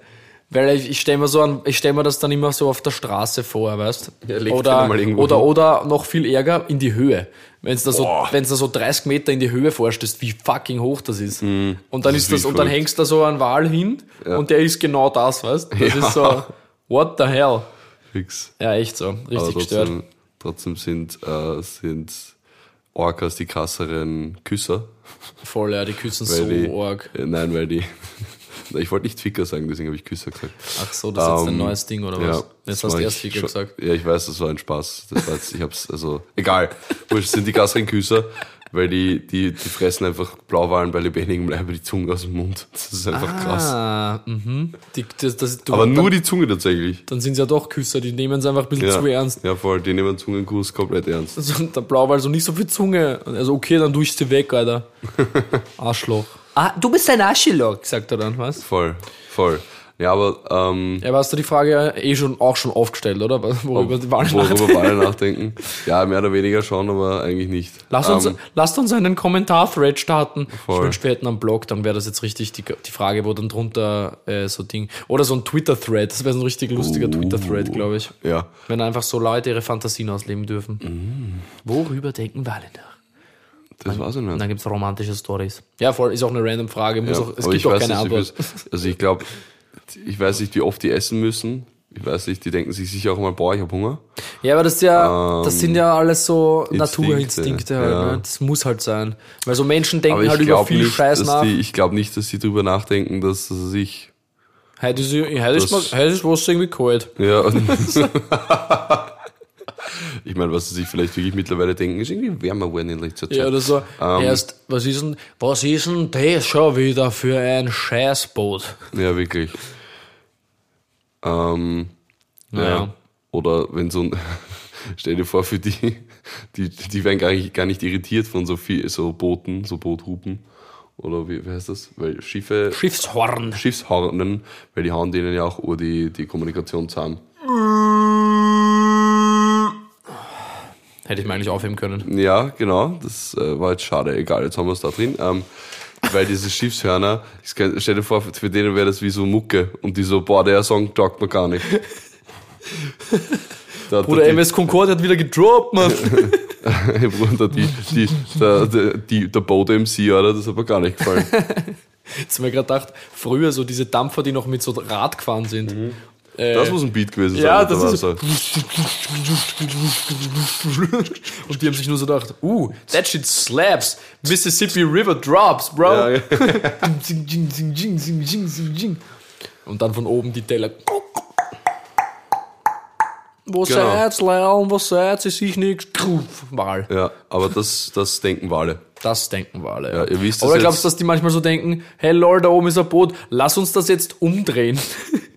Weil ich, ich stelle mir so an, ich stelle mir das dann immer so auf der Straße vor, weißt Ja, oder, oder, hin. oder noch viel ärger, in die Höhe. Wenn es da so, wenn's da so 30 Meter in die Höhe vorstellst, wie fucking hoch das ist. Und dann das ist das, und dann verrückt. hängst da so ein Wal hin und der ist genau das, weißt Das Ja. ist so, what the hell? Fix. Ja, echt so. Aber Richtig gestört. trotzdem, trotzdem sind, äh, sind Orcas die krasseren Küsser. Voll, ja, die küssen so die, arg. Nein, weil die. Ich wollte nicht Ficker sagen, deswegen habe ich Küsser gesagt. Ach so, das ist jetzt ein Ähm, neues Ding, oder was? Jetzt das hast du erst Ficker gesagt. Ja, ich weiß, das war ein Spaß. Das war jetzt, ich hab's, also, egal. Wurscht, sind die krasseren Küsser, weil die, die, die fressen einfach Blauwalen bei lebendigem Leibe die Zunge aus dem Mund. Das ist einfach krass. Ah, mhm. Die, das, das, du, Aber dann, nur die Zunge tatsächlich. dann sind es ja doch Küsser, die nehmen es einfach ein bisschen Ja, zu ernst. ja, voll, die nehmen Zungenkuss komplett ernst. Also, der Blauwal so nicht so viel Zunge. Also okay, dann tue ich sie weg, Alter. Arschloch. Ah, du bist ein Arschloch, sagt er dann, was? Voll, voll. Ja, aber ähm, Ja, aber hast du die Frage eh schon auch schon aufgestellt, oder? Worüber die Wahlen worüber Wale nachdenken. Ja, mehr oder weniger schon, aber eigentlich nicht. Lass uns, Ähm, lasst uns einen Kommentar-Thread starten. Voll. Ich wünschte, wir hätten einen Blog, dann wäre das jetzt richtig die, die Frage, wo dann drunter äh, so Ding. Oder so ein Twitter-Thread, das wäre so ein richtig lustiger Uh. Twitter-Thread, glaube ich. ja, Wenn einfach so Leute ihre Fantasien ausleben dürfen. Mm. Worüber denken Wale nach? Das war's Und nicht. dann gibt's romantische Stories. Ja, voll, ist auch eine random Frage. Muss Ja, auch, es gibt ich auch weiß keine Antwort. es- Also ich glaube, ich weiß nicht, wie oft die essen müssen. ich weiß nicht, die denken sich sicher auch mal, boah, ich hab Hunger. Ja, aber das ist ja, das sind ja alles so Ähm, Instinkte, Naturinstinkte halt, ja. ne? Das muss halt sein. Weil so Menschen denken halt über viel nicht, Scheiß nach. die, ich glaube nicht, dass die drüber nachdenken, dass dass sich Heute ist, heute ist, heute ist was irgendwie kalt. Ja. ich meine, was sie sich vielleicht wirklich mittlerweile denken, ist irgendwie wärmer geworden in letzter Zeit. Ja, oder so. Ähm. Erst, was ist denn, was ist denn das schon wieder für ein Scheißboot? Ja, wirklich. Ähm, ja. Naja. Oder wenn so ein, stell dir vor, für die, die, die werden gar nicht, gar nicht irritiert von so viel, so Booten, so Boothupen. Oder wie, wie heißt das? Weil Schiffe, Schiffshorn. Schiffshornen, weil die hauen denen ja auch ur die, die Kommunikation zusammen. Hätte ich mir eigentlich aufheben können. Ja, genau. Das äh, war jetzt schade. Egal, jetzt haben wir es da drin. Ähm, weil diese Schiffshörner, ich kann- stell dir vor, für denen wäre das wie so Mucke. Und die so, boah, der Song taugt mir gar nicht. Da, Bruder, die, MS Concorde hat wieder gedroppt, Mann. Bruder, die, die, der, die, der Bode MC, oder? Das hat mir gar nicht gefallen. Jetzt haben wir gerade gedacht, früher so diese Dampfer, die noch mit so Rad gefahren sind. Äh, Das muss ein Beat gewesen sein. ja, das ist. Wasser. Und die haben sich nur so gedacht, uh, that shit slaps. Mississippi River drops, bro. Ja, ja. Und dann von oben die Teller. Wo Genau. seid's, Leon? Wo seid's? Ich sehe nichts. Wahl. ja, aber das, das denken wir alle. Das denken wir alle. Ja, ihr wisst Oder glaubst du, dass die manchmal so denken, hey Lord, da oben ist ein Boot, lass uns das jetzt umdrehen?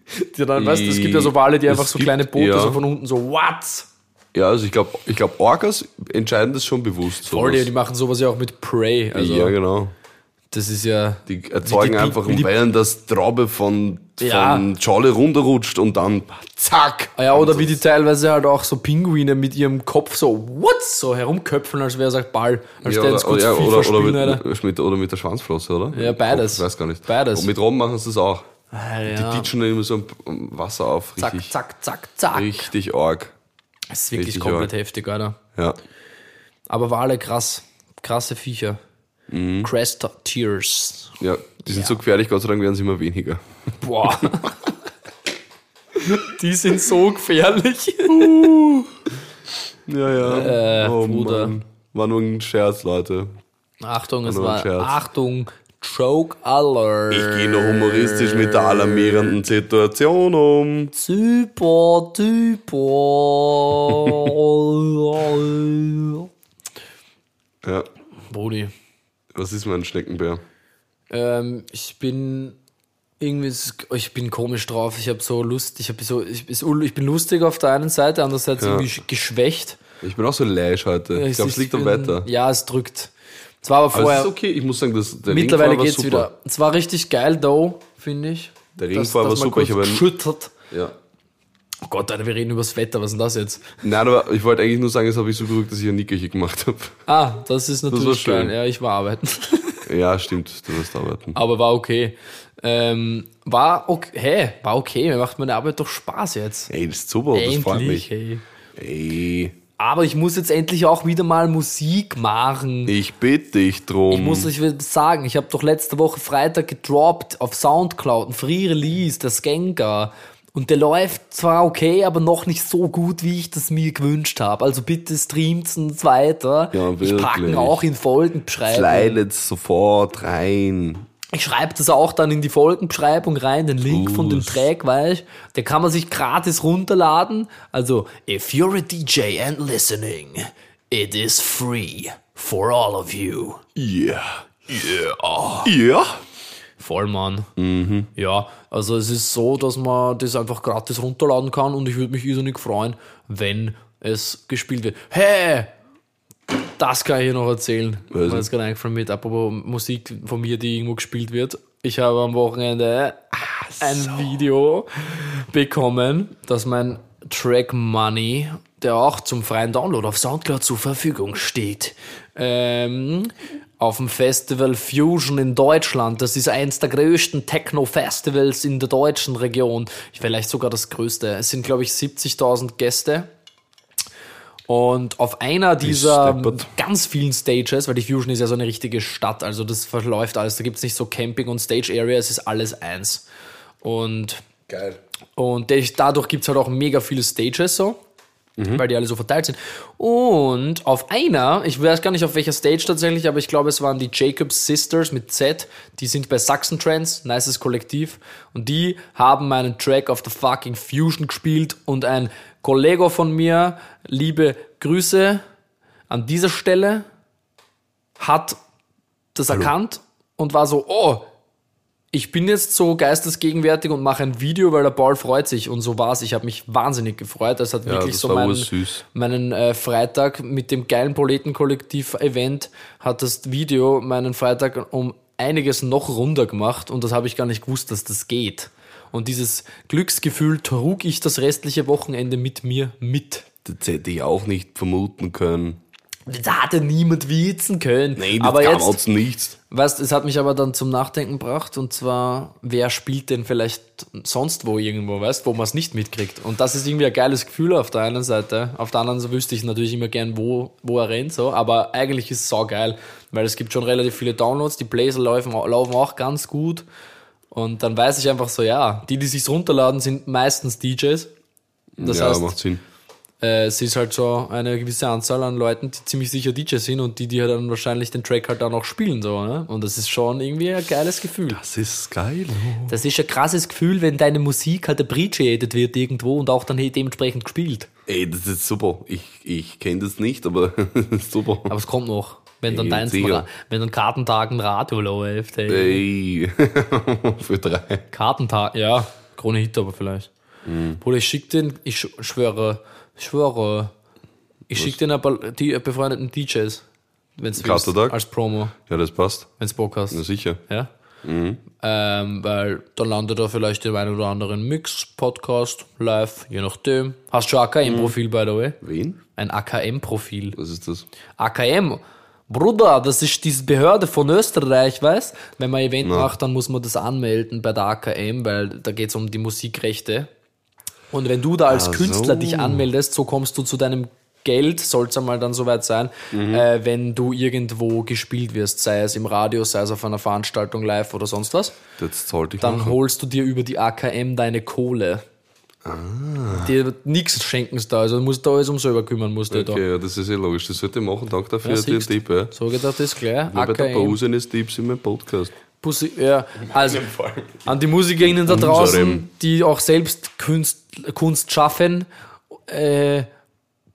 die dann, weißt du, es gibt ja so Wale, die Es einfach so gibt- kleine Boote ja. so von unten so, what? Ja, also ich glaube, ich glaub, Orcas entscheiden das schon bewusst. Voll, die, die machen sowas ja auch mit Prey. Also, ja, genau. das ist ja. Die erzeugen die- einfach, wie die- weil das Traube von, Ja. von Scholle runterrutscht und dann zack. Ah Ja, oder wie die teilweise halt auch so Pinguine mit ihrem Kopf so, what? So herumköpfeln, als wäre es halt Ball. Als Ja, der oder, kurz ja, oder, oder, mit, oder mit der Schwanzflosse, oder? Ja, beides. Ich weiß gar nicht. Beides. Und mit Robben machen sie das auch. Ah, Die ja. ditchen dann immer so ein Wasser auf. Zack, Richtig, zack, zack, zack. richtig arg. Das ist wirklich richtig komplett arg. heftig, Alter. Ja. Aber Wale krass. Krasse Viecher. Mhm. Crest Tears. Ja, die sind so gefährlich, Gott sei Dank werden sie immer weniger. Boah. Die sind so gefährlich. Ja, ja. Äh, Bruder. War nur ein Scherz, Leute. Achtung, es Nur ein war. Scherz. Achtung, Joke Alert. Ich gehe noch humoristisch mit der alarmierenden Situation um. Super, super. Ja. Brudi. Was ist mein Schneckenbär? Ähm, ich bin irgendwie, ich bin komisch drauf. Ich habe so Lust, ich habe so, ich, ich bin lustig auf der einen Seite, andererseits Ja. irgendwie geschwächt. Ich bin auch so leisch heute. Ich glaube, es liegt am Wetter. Ja, es drückt. Es war aber Aber vorher. es ist okay, ich muss sagen, das, der Mittlerweile Ringfall geht's super. wieder. Es war richtig geil, though, finde ich. Der Dass- Regenfall war dass super, ich habe geschüttert. Ja. Oh Gott, Alter, wir reden über das Wetter. Was ist denn das jetzt? Nein, aber ich wollte eigentlich nur sagen, das habe ich so gerückt, dass ich ein Nickerchen gemacht habe. Ah, das ist natürlich war schön. geil. Ja, ich war arbeiten. Ja, stimmt, du wirst arbeiten. aber war okay. Ähm, war okay. Hä, war okay. Mir macht meine Arbeit doch Spaß jetzt. Ey, das ist super, das freut Endlich, mich. hey. Ey, Aber ich muss jetzt endlich auch wieder mal Musik machen. ich bitte dich drum. Ich muss euch sagen, ich habe doch letzte Woche Freitag gedroppt auf Soundcloud, ein Free Release, der Skanker. Und der läuft zwar okay, aber noch nicht so gut, wie ich das mir gewünscht habe. Also bitte streamt's uns weiter. Ja, ich packe wirklich. auch in Folgenbeschreibung. Slidet sofort rein. Ich schreibe das auch dann in die Folgenbeschreibung rein, den Link von dem. Track, weißt Den kann man sich gratis runterladen. Also, if you're a DJ and listening, it is free for all of you. Yeah. Yeah. Yeah. Voll, Mann. Ja, also es ist so, dass man das einfach gratis runterladen kann und ich würde mich irrsinnig freuen, wenn es gespielt wird. Hey! Das kann ich hier noch erzählen. Was? Mir ist gerade eingefallen mit, apropos Musik von mir, die irgendwo gespielt wird. Ich habe am Wochenende ein Video bekommen, dass mein Track Money, der auch zum freien Download auf Soundcloud zur Verfügung steht, ähm, auf dem Festival Fusion in Deutschland. Das ist eins der größten Techno-Festivals in der deutschen Region. Vielleicht sogar das größte. Es sind, glaube ich, 70.000 Gäste. Und auf einer dieser ganz vielen Stages, weil die Fusion ist ja so eine richtige Stadt, also das verläuft alles, da gibt's nicht so Camping und Stage Area, es ist alles eins. Und Geil. Und dadurch gibt's halt auch mega viele Stages so, weil die alle so verteilt sind. Und auf einer, ich weiß gar nicht auf welcher Stage tatsächlich, aber ich glaube, es waren die Jacobs Sisters mit Z. Die sind bei Sachsen Trends, nices Kollektiv. Und die haben meinen Track auf der fucking Fusion gespielt. Und ein Kollege von mir, liebe Grüße an dieser Stelle, hat das erkannt und war so, oh, ich bin jetzt so geistesgegenwärtig und mache ein Video, weil der Paul freut sich und so war's. Ich habe mich wahnsinnig gefreut. Das hat wirklich das so meinen, meinen äh, Freitag mit dem geilen Proletenkollektiv-Event hat das Video meinen Freitag um einiges noch runder gemacht und das habe ich gar nicht gewusst, dass das geht. Und dieses Glücksgefühl trug ich das restliche Wochenende mit mir mit. Das hätte ich auch nicht vermuten können. Da hatte niemand witzen können. Nein, das aber kann jetzt, nichts. Weißt, es hat mich aber dann zum Nachdenken gebracht und zwar, wer spielt denn vielleicht sonst wo irgendwo, weißt, wo man es nicht mitkriegt. Und das ist irgendwie ein geiles Gefühl auf der einen Seite. Auf der anderen so wüsste ich natürlich immer gern, wo, wo er rennt, so. Aber eigentlich ist es sau geil, weil es gibt schon relativ viele Downloads, die Blazer laufen, laufen auch ganz gut. Und dann weiß ich einfach so, ja, die, die sich's runterladen, sind meistens DJs. Das ja, heißt, macht Sinn. äh, es ist halt so eine gewisse Anzahl an Leuten, die ziemlich sicher DJs sind und die, die halt dann wahrscheinlich den Track halt dann auch spielen, so, ne? Und das ist schon irgendwie ein geiles Gefühl. Das ist geil. Das ist ein krasses Gefühl, wenn deine Musik halt appreciated wird irgendwo und auch dann halt dementsprechend gespielt. Ey, das ist super. Ich, ich kenne das nicht, aber super. Aber es kommt noch. Wenn dann deins, wenn dann Kartentagen Radio läuft, ey. Für drei. Kartentag, ja, Krone Hit aber vielleicht. Mhm. Bruder, ich schick den, ich sch- schwöre, ich schwöre, ich schick den ein paar die befreundeten DJs, wenn's willst, Kartentag? als Promo, Ja, das passt. wenn's Bock hast. Na sicher. Ja? Mhm. Ähm, weil dann landet er vielleicht im einen oder anderen Mix, Podcast, live, je nachdem. Hast du schon AKM-Profil, by the way? Wen? Ein AKM-Profil. Was ist das? AKM, Bruder, das ist diese Behörde von Österreich, weißt? Wenn man ein Event macht, dann muss man das anmelden bei der AKM, weil da geht's um die Musikrechte. Und wenn du da als Ach Künstler dich anmeldest, so kommst du zu deinem Geld, soll's einmal dann soweit sein, Mhm. äh, wenn du irgendwo gespielt wirst, sei es im Radio, sei es auf einer Veranstaltung live oder sonst was, Das sollte ich dann machen. holst du dir über die AKM deine Kohle. Ah. Wird nichts schenken da, also du musst da alles um selber kümmern, musst du da. Okay, ja, das ist ja logisch. Das sollte ich machen. Danke dafür Ja, den. Tipp. Ja. So geht das gleich. Nur bei der. Pause eines Tipps in meinem Podcast. Pussy, ja, also an die MusikerInnen da draußen, die auch selbst Kunst, Kunst schaffen, äh,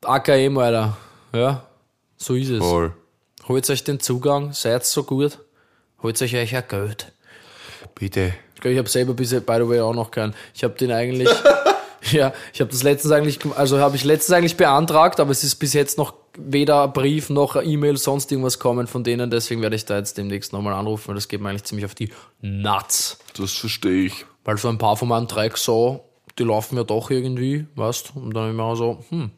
AKM, Alter. Ja, so ist es. Voll. Holt euch den Zugang, seid so gut, holt euch euch ja Geld. Bitte. Ich glaube, ich habe selber bisher, by the way, auch noch keinen. Ich habe den eigentlich, ja, ich habe das letztens eigentlich, also habe ich letztens eigentlich beantragt, aber es ist bis jetzt noch weder Brief noch E-Mail, sonst irgendwas kommen von denen. Deswegen werde ich da jetzt demnächst nochmal anrufen, weil das geht mir eigentlich ziemlich auf die Nuts. Das verstehe ich. Weil so ein paar von meinen Tracks so, die laufen ja doch irgendwie, weißt Und dann immer so, hm,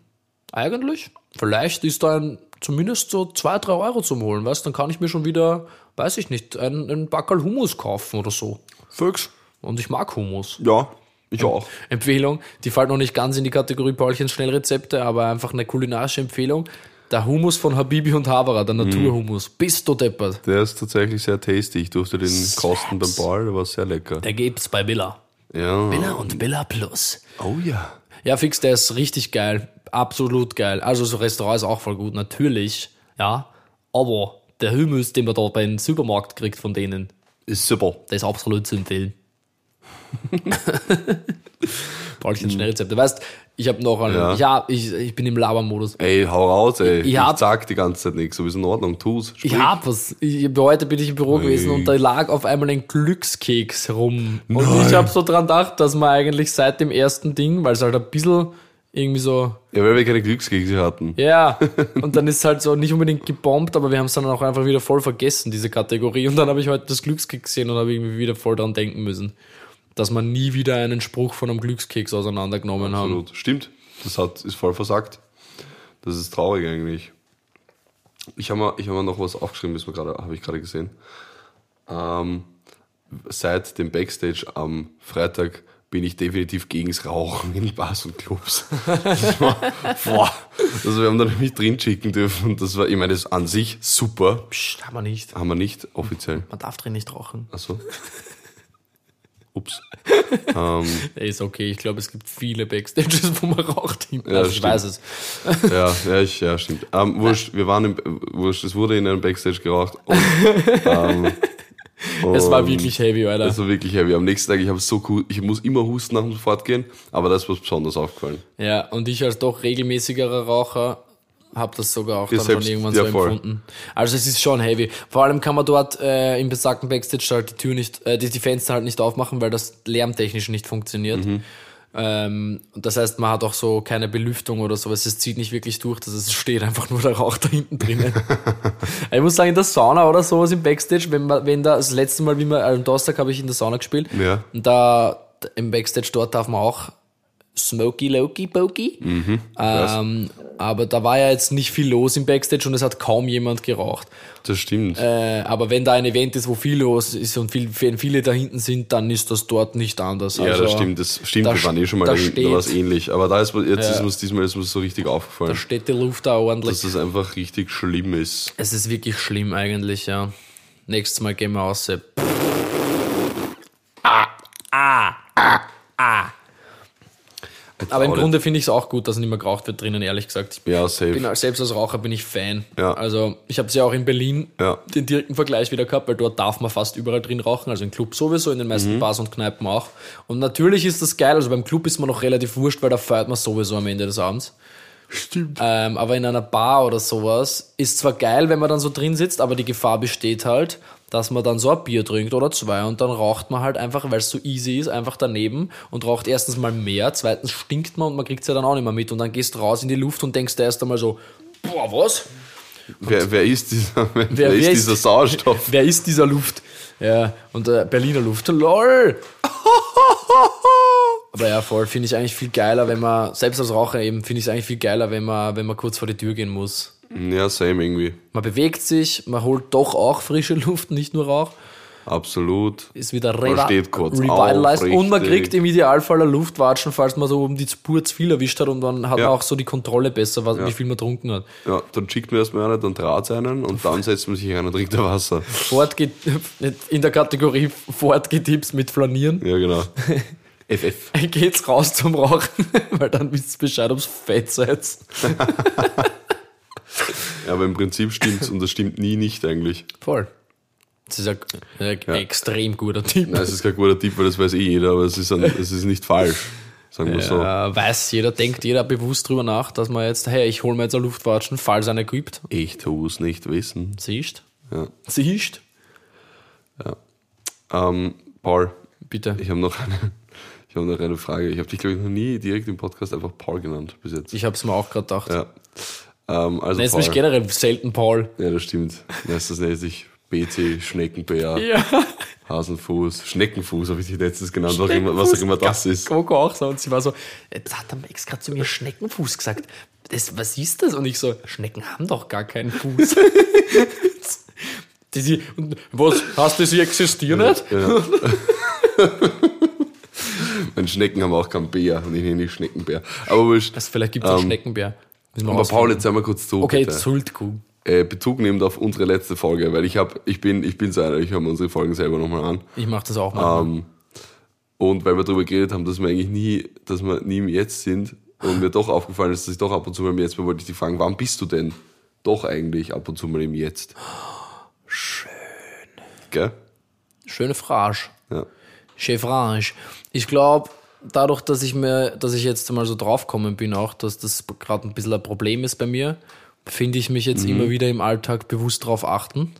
eigentlich, vielleicht ist da ein, zumindest so zwei, drei Euro zum Holen, weißt Dann kann ich mir schon wieder, weiß ich nicht, einen, einen Backerl Hummus kaufen oder so. Fix. Und ich mag Hummus. Ja, ich auch. Empfehlung, die fällt noch nicht ganz in die Kategorie Paulchens Schnellrezepte, aber einfach eine kulinarische Empfehlung. Der Hummus von Habibi und Havara, der Naturhummus. Bist du deppert. Der ist tatsächlich sehr tasty. Ich durfte den kosten beim Ball, der war sehr lecker. Der gibt's bei Villa. Ja. Villa und Villa Plus. Oh ja. Ja, fix, der ist richtig geil. Absolut geil. Also so Restaurant ist auch voll gut, natürlich. Ja. Aber der Hummus, den man da beim Supermarkt kriegt von denen, Ist super. der ist absolut zu empfehlen. Paulchens Schnellrezepte. Weißt, ich habe noch einen, Ja. ja, ich, ich bin im Labermodus. Ey, hau raus, ey. Ich Ich, hab- sag die ganze Zeit nichts. Du bist in Ordnung. Tu's. Ich Sprich. hab was. Ich, heute bin ich im Büro gewesen und da lag auf einmal ein Glückskeks rum. Und Nein. ich habe so dran gedacht, dass man eigentlich seit dem ersten Ding, weil es halt ein bisschen irgendwie so, Ja, weil wir keine Glückskekse hatten. ja, und dann ist halt so nicht unbedingt gebombt, aber wir haben es dann auch einfach wieder voll vergessen, diese Kategorie. Und dann habe ich heute das Glückskeks gesehen und habe irgendwie wieder voll dran denken müssen, dass man nie wieder einen Spruch von einem Glückskeks auseinandergenommen haben. Absolut. Stimmt. Das hat, ist voll versagt. Das ist traurig eigentlich. Ich habe mir, ich hab mir noch was aufgeschrieben, das habe ich gerade gesehen. Ähm, seit dem Backstage am Freitag bin ich definitiv gegens Rauchen in Bars und Clubs. Das war, boah, also wir haben da nämlich drin schicken dürfen und das war, ich meine, das ist an sich super. Psst, haben wir nicht. Haben wir nicht offiziell. Man darf drin nicht rauchen. Achso. Ups. ähm, Ist okay, ich glaube, es gibt viele Backstages, wo man raucht. Ja, also ich stimmt. weiß es. ja, ja, ich, ja, stimmt. Ähm, wurscht, wir waren im, wurscht, es wurde in einem Backstage geraucht. Und, ähm, Es war und wirklich heavy, Alter. Es war wirklich heavy. Am nächsten Tag, ich habe so cool, ich muss immer husten nach dem Fortgehen, aber das ist was besonders aufgefallen. Ja, und ich als doch regelmäßigerer Raucher habe das sogar auch dann selbst- schon irgendwann ja, so voll. empfunden. Also es ist schon heavy. Vor allem kann man dort äh, im besagten Backstage halt die Tür nicht, äh, die, die Fenster halt nicht aufmachen, weil das lärmtechnisch nicht funktioniert. Mhm. Ähm, das heißt, man hat auch so keine Belüftung oder sowas. Es zieht nicht wirklich durch, das es steht einfach nur der Rauch da hinten drinnen. ich muss sagen, in der Sauna oder sowas im Backstage, wenn man, wenn da, das letzte Mal, wie man, am Donnerstag habe ich in der Sauna gespielt. Ja. Und da im Backstage dort darf man auch Smoky Loki Pokey. ähm, aber da war ja jetzt nicht viel los im Backstage und es hat kaum jemand geraucht. Das stimmt. Äh, aber wenn da ein Event ist, wo viel los ist und viel, wenn viele da hinten sind, dann ist das dort nicht anders. ja, also, das stimmt, das stimmt, da wir waren eh schon mal da hinten, da steht- ähnlich. Aber da ist, jetzt Ja. ist uns diesmal ist uns so richtig aufgefallen, Da steht die Luft da ordentlich. dass das einfach richtig schlimm ist. Es ist wirklich schlimm eigentlich, ja. Nächstes Mal gehen wir raus. äh, Ah, ah, ah, ah. Aber im. Grunde finde ich es auch gut, dass nicht mehr geraucht wird drinnen, ehrlich gesagt. Ich Ja, safe. bin, selbst als Raucher bin ich Fan. Ja. Also ich habe es ja auch in Berlin Ja. den direkten Vergleich wieder gehabt, weil dort darf man fast überall drin rauchen, also im Club sowieso, in den Mhm. meisten Bars und Kneipen auch. Und natürlich ist das geil, also beim Club ist man noch relativ wurscht, weil da feiert man sowieso am Ende des Abends. Stimmt. Ähm, aber in einer Bar oder sowas ist zwar geil, wenn man dann so drin sitzt, aber die Gefahr besteht halt, dass man dann so ein Bier trinkt oder zwei und dann raucht man halt einfach, weil es so easy ist, einfach daneben und raucht erstens mal mehr, zweitens stinkt man und man kriegt es ja dann auch nicht mehr mit und dann gehst du raus in die Luft und denkst dir erst einmal so, boah, was? Wer, wer ist dieser, wer, wer ist ist- dieser Sauerstoff? Wer ist dieser Luft? Ja, und äh, Berliner Luft, lol. Aber ja, voll, finde ich eigentlich viel geiler, wenn man, selbst als Raucher eben, finde ich es eigentlich viel geiler, wenn man, wenn man kurz vor die Tür gehen muss. Ja, same irgendwie. Man bewegt sich, man holt doch auch frische Luft, nicht nur Rauch. Absolut. Ist wieder Man revi- steht kurz revitalized. auf, und man kriegt im Idealfall eine Luftwatschen, falls man so um die Spur zu viel erwischt hat und dann hat Ja. man auch so die Kontrolle besser, was, wie viel man trunken hat. Ja, dann schickt man erstmal einer, dann draht einen und dann setzt man sich rein und trinkt ein Wasser. Fortge in der Kategorie Fortgetipps mit Flanieren. Ja, genau. FF. Geht's raus zum Rauchen, weil dann wisst ihr Bescheid, ob's fett seid. Ja, aber im Prinzip stimmt's und das stimmt nie nicht eigentlich. Voll. Das ist ein, ein extrem guter Tipp. Nein, es ist kein guter Tipp, weil das weiß eh jeder, aber es ist, ein, es ist nicht falsch. Sagen wir so. Ja, weiß jeder, denkt jeder bewusst drüber nach, dass man jetzt, hey, ich hole mir jetzt eine Luftwatschen, falls eine gibt. Ich tu's nicht wissen. Siehst? Ja. Siehst? Ähm, Paul, Bitte. ich habe noch eine, ich habe noch eine Frage. Ich habe dich, glaube ich, noch nie direkt im Podcast einfach Paul genannt bis jetzt. Ich hab's mir auch gerade gedacht. ja. Ähm, also Nennst Paul. mich generell selten Paul. Ja, das stimmt. Meistens nennt sich BC, Schneckenbär, Ja. Hasenfuß, Schneckenfuß habe ich dich letztens genannt, was, auch immer, was auch immer das ist. Coco auch so. Und sie war so, jetzt hat der Max gerade zu mir Schneckenfuß gesagt. Das, was ist das? Und ich so, Schnecken haben doch gar keinen Fuß. die, und was, hast du sie existieren nicht? Ja. Meine Schnecken haben auch keinen Bär und ich nenne nicht Schneckenbär. Aber wurscht. Also vielleicht gibt es einen Schneckenbär. Aber. Paul, jetzt einmal kurz zu. Okay. Entschuldigung. äh, Bezug nehmend auf unsere letzte Folge, weil ich habe, ich bin, ich bin so einer, ich höre mir unsere Folgen selber nochmal an. Ich mach das auch mal. Ähm, und weil wir darüber geredet haben, dass wir eigentlich nie, dass wir nie im Jetzt sind und mir doch aufgefallen ist, dass ich doch ab und zu mal im Jetzt bin, wollte ich dich fragen, wann bist du denn doch eigentlich ab und zu mal im Jetzt? Schön. Gell? Schöne Frage. Ja. Chefrange. Ich glaube, dadurch, dass ich mir, dass ich jetzt mal so draufgekommen bin, auch, dass das gerade ein bisschen ein Problem ist bei mir, finde ich mich Mhm. jetzt immer wieder im Alltag bewusst drauf achten.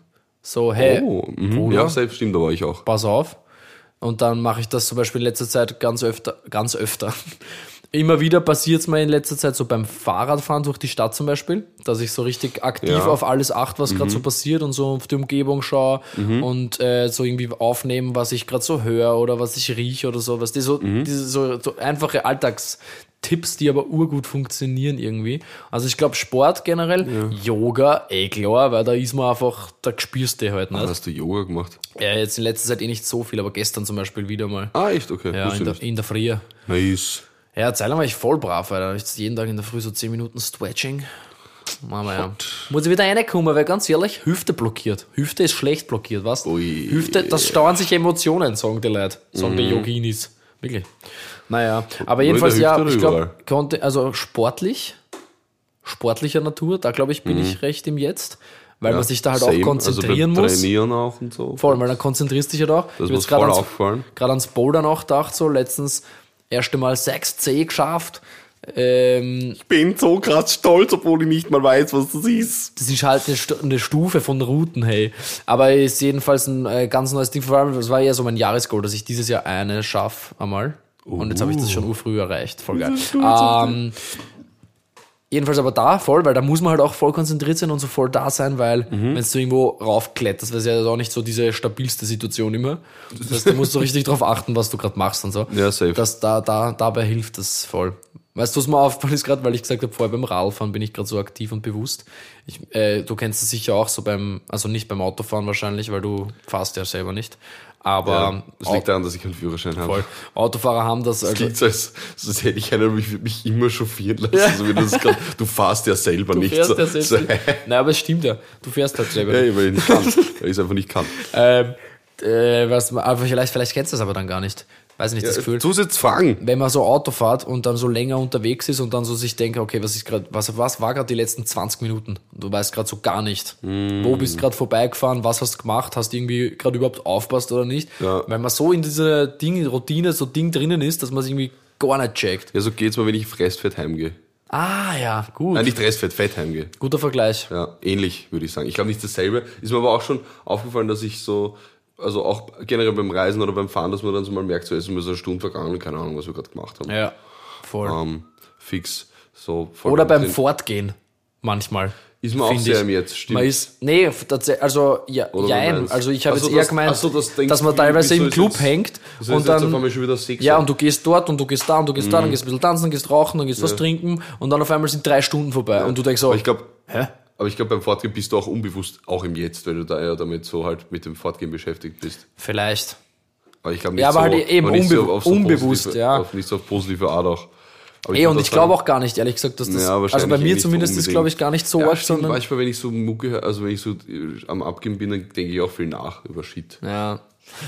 So, hey, Oh, mhm. Bruder, ja, selbst stimmt, da war ich auch. pass auf. Und dann mache ich das zum Beispiel in letzter Zeit ganz öfter, ganz öfter. Immer wieder passiert es mir in letzter Zeit so beim Fahrradfahren durch die Stadt zum Beispiel, dass ich so richtig aktiv Ja. auf alles achte, was gerade so passiert und so auf die Umgebung schaue und äh, so irgendwie aufnehmen, was ich gerade so höre oder was ich rieche oder so. Was die so, diese so, so einfache Alltagstipps, die aber urgut funktionieren irgendwie. Also ich glaube Sport generell, Yoga, eh klar, weil da ist man einfach, da spürst du halt nicht. Hast du Yoga gemacht? Ja, jetzt in letzter Zeit eh nicht so viel, aber gestern zum Beispiel wieder mal. Ah, echt? Okay. Ja, in der, in der Früh. Nice. Ja, Zeit lang war ich voll brav, Alter. Ich jeden Tag in der Früh so 10 Minuten Stretching. Mama, ja. Muss ich wieder reinkommen, weil ganz ehrlich, Hüfte blockiert. Hüfte ist schlecht blockiert, was? Hüfte, das steuern sich Emotionen, sagen die Leute, sagen die Yoginis. Wirklich. Naja, aber jedenfalls, ja, ich glaube, konnte, also sportlich, sportlicher Natur, da glaube ich, bin ich recht im Jetzt, weil man sich da halt Mhm. Same. auch konzentrieren also muss. Trainieren auch und so. Voll, weil dann konzentrierst du dich halt auch. Das ich mir voll ans, aufgefallen. gerade ans Bouldern auch gedacht, so letztens erste Mal 6C geschafft. Ähm, Ich bin so krass stolz, obwohl ich nicht mal weiß, was das ist. das ist halt eine, Stu- eine Stufe von Routen, hey. Aber ist jedenfalls ein äh, ganz neues Ding. Vor allem, das war eher so mein Jahresgoal, dass ich dieses Jahr eine schaffe einmal. Und jetzt habe ich das schon urfrüh erreicht. Voll geil. Ähm, jedenfalls aber da voll, weil da muss man halt auch voll konzentriert sein und so voll da sein, weil Mhm. wenn du irgendwo raufkletterst, das ist ja auch nicht so diese stabilste Situation immer. Das heißt, da musst du richtig drauf achten, was du gerade machst und so. Ja, safe. Das, da, da, dabei hilft das voll. Weißt du, was mir aufgefallen ist gerade, weil ich gesagt habe, vorher beim Radfahren bin ich gerade so aktiv und bewusst. Ich, äh, du kennst es sicher auch so beim, also nicht beim Autofahren wahrscheinlich, weil du fahrst ja selber nicht. Aber Ja, das liegt daran, dass ich keinen Führerschein habe. voll. Autofahrer haben das, Das also, klingt so, als, als hätte ich einen, mich, mich immer chauffieren lassen. Also wie das grad, du fahrst ja selber nicht. fährst so, ja selbst so, nicht. Nein, aber es stimmt ja. Du fährst halt selber. Ja, weil ich nicht kann. Weil ich es einfach nicht kann. Ähm, äh, was, aber vielleicht, vielleicht kennst du das aber dann gar nicht. Weiß nicht, das Gefühl. Du jetzt fragen. wenn man so Auto fährt und dann so länger unterwegs ist und dann so sich denkt, okay, was ist gerade, was, was war gerade die letzten 20 Minuten? Du weißt gerade so gar nicht. Wo bist gerade vorbeigefahren, was hast du gemacht, hast du irgendwie gerade überhaupt aufpasst oder nicht? Ja. Weil man so in dieser Ding, Routine, so Ding drinnen ist, dass man es irgendwie gar nicht checkt. Ja, so geht's mir, wenn ich Fressfett heimgehe. Ah ja, gut. Nein, nicht Fressfett, Fett heimgehe. Guter Vergleich. Ja, ähnlich, würde ich sagen. Ich glaube nicht dasselbe. Ist mir aber auch schon aufgefallen, dass ich so, also auch generell beim Reisen oder beim Fahren, dass man dann so mal merkt, so ist mir so eine Stunde vergangen keine Ahnung, was wir gerade gemacht haben. Ja, voll. Ähm, fix. So voll Oder beim drin. Fortgehen. Manchmal. Ist man auch sehr im Jetzt, stimmt. Man ist, nee, also, ja, jein. Also, ich habe Ach so, jetzt eher das- gemeint, ach so, das dass man teilweise im Club jetzt- hängt und dann, ja, und du gehst dort und du gehst da und du gehst da, dann gehst ein bisschen tanzen, dann gehst rauchen, dann gehst was trinken und dann auf einmal sind drei Stunden vorbei und du denkst so, aber ich glaube, hä? Aber ich glaube, beim Fortgehen bist du auch unbewusst auch im Jetzt, weil du da ja damit so halt mit dem Fortgehen beschäftigt bist. Vielleicht. Aber ich glaube nicht Ja, aber so, halt eben unbe- auf so unbewusst, ja. Auf, nicht so auf positive Art auch. Aber Ey, und ich glaube auch gar nicht, ehrlich gesagt, dass das, Ja, also bei mir zumindest ist, unbedingt. glaube ich, gar nicht so Ja, arg, sondern, manchmal, wenn ich so Mucke höre, also wenn ich so äh, am Abgehen bin, dann denke ich auch viel nach über Shit. Ja.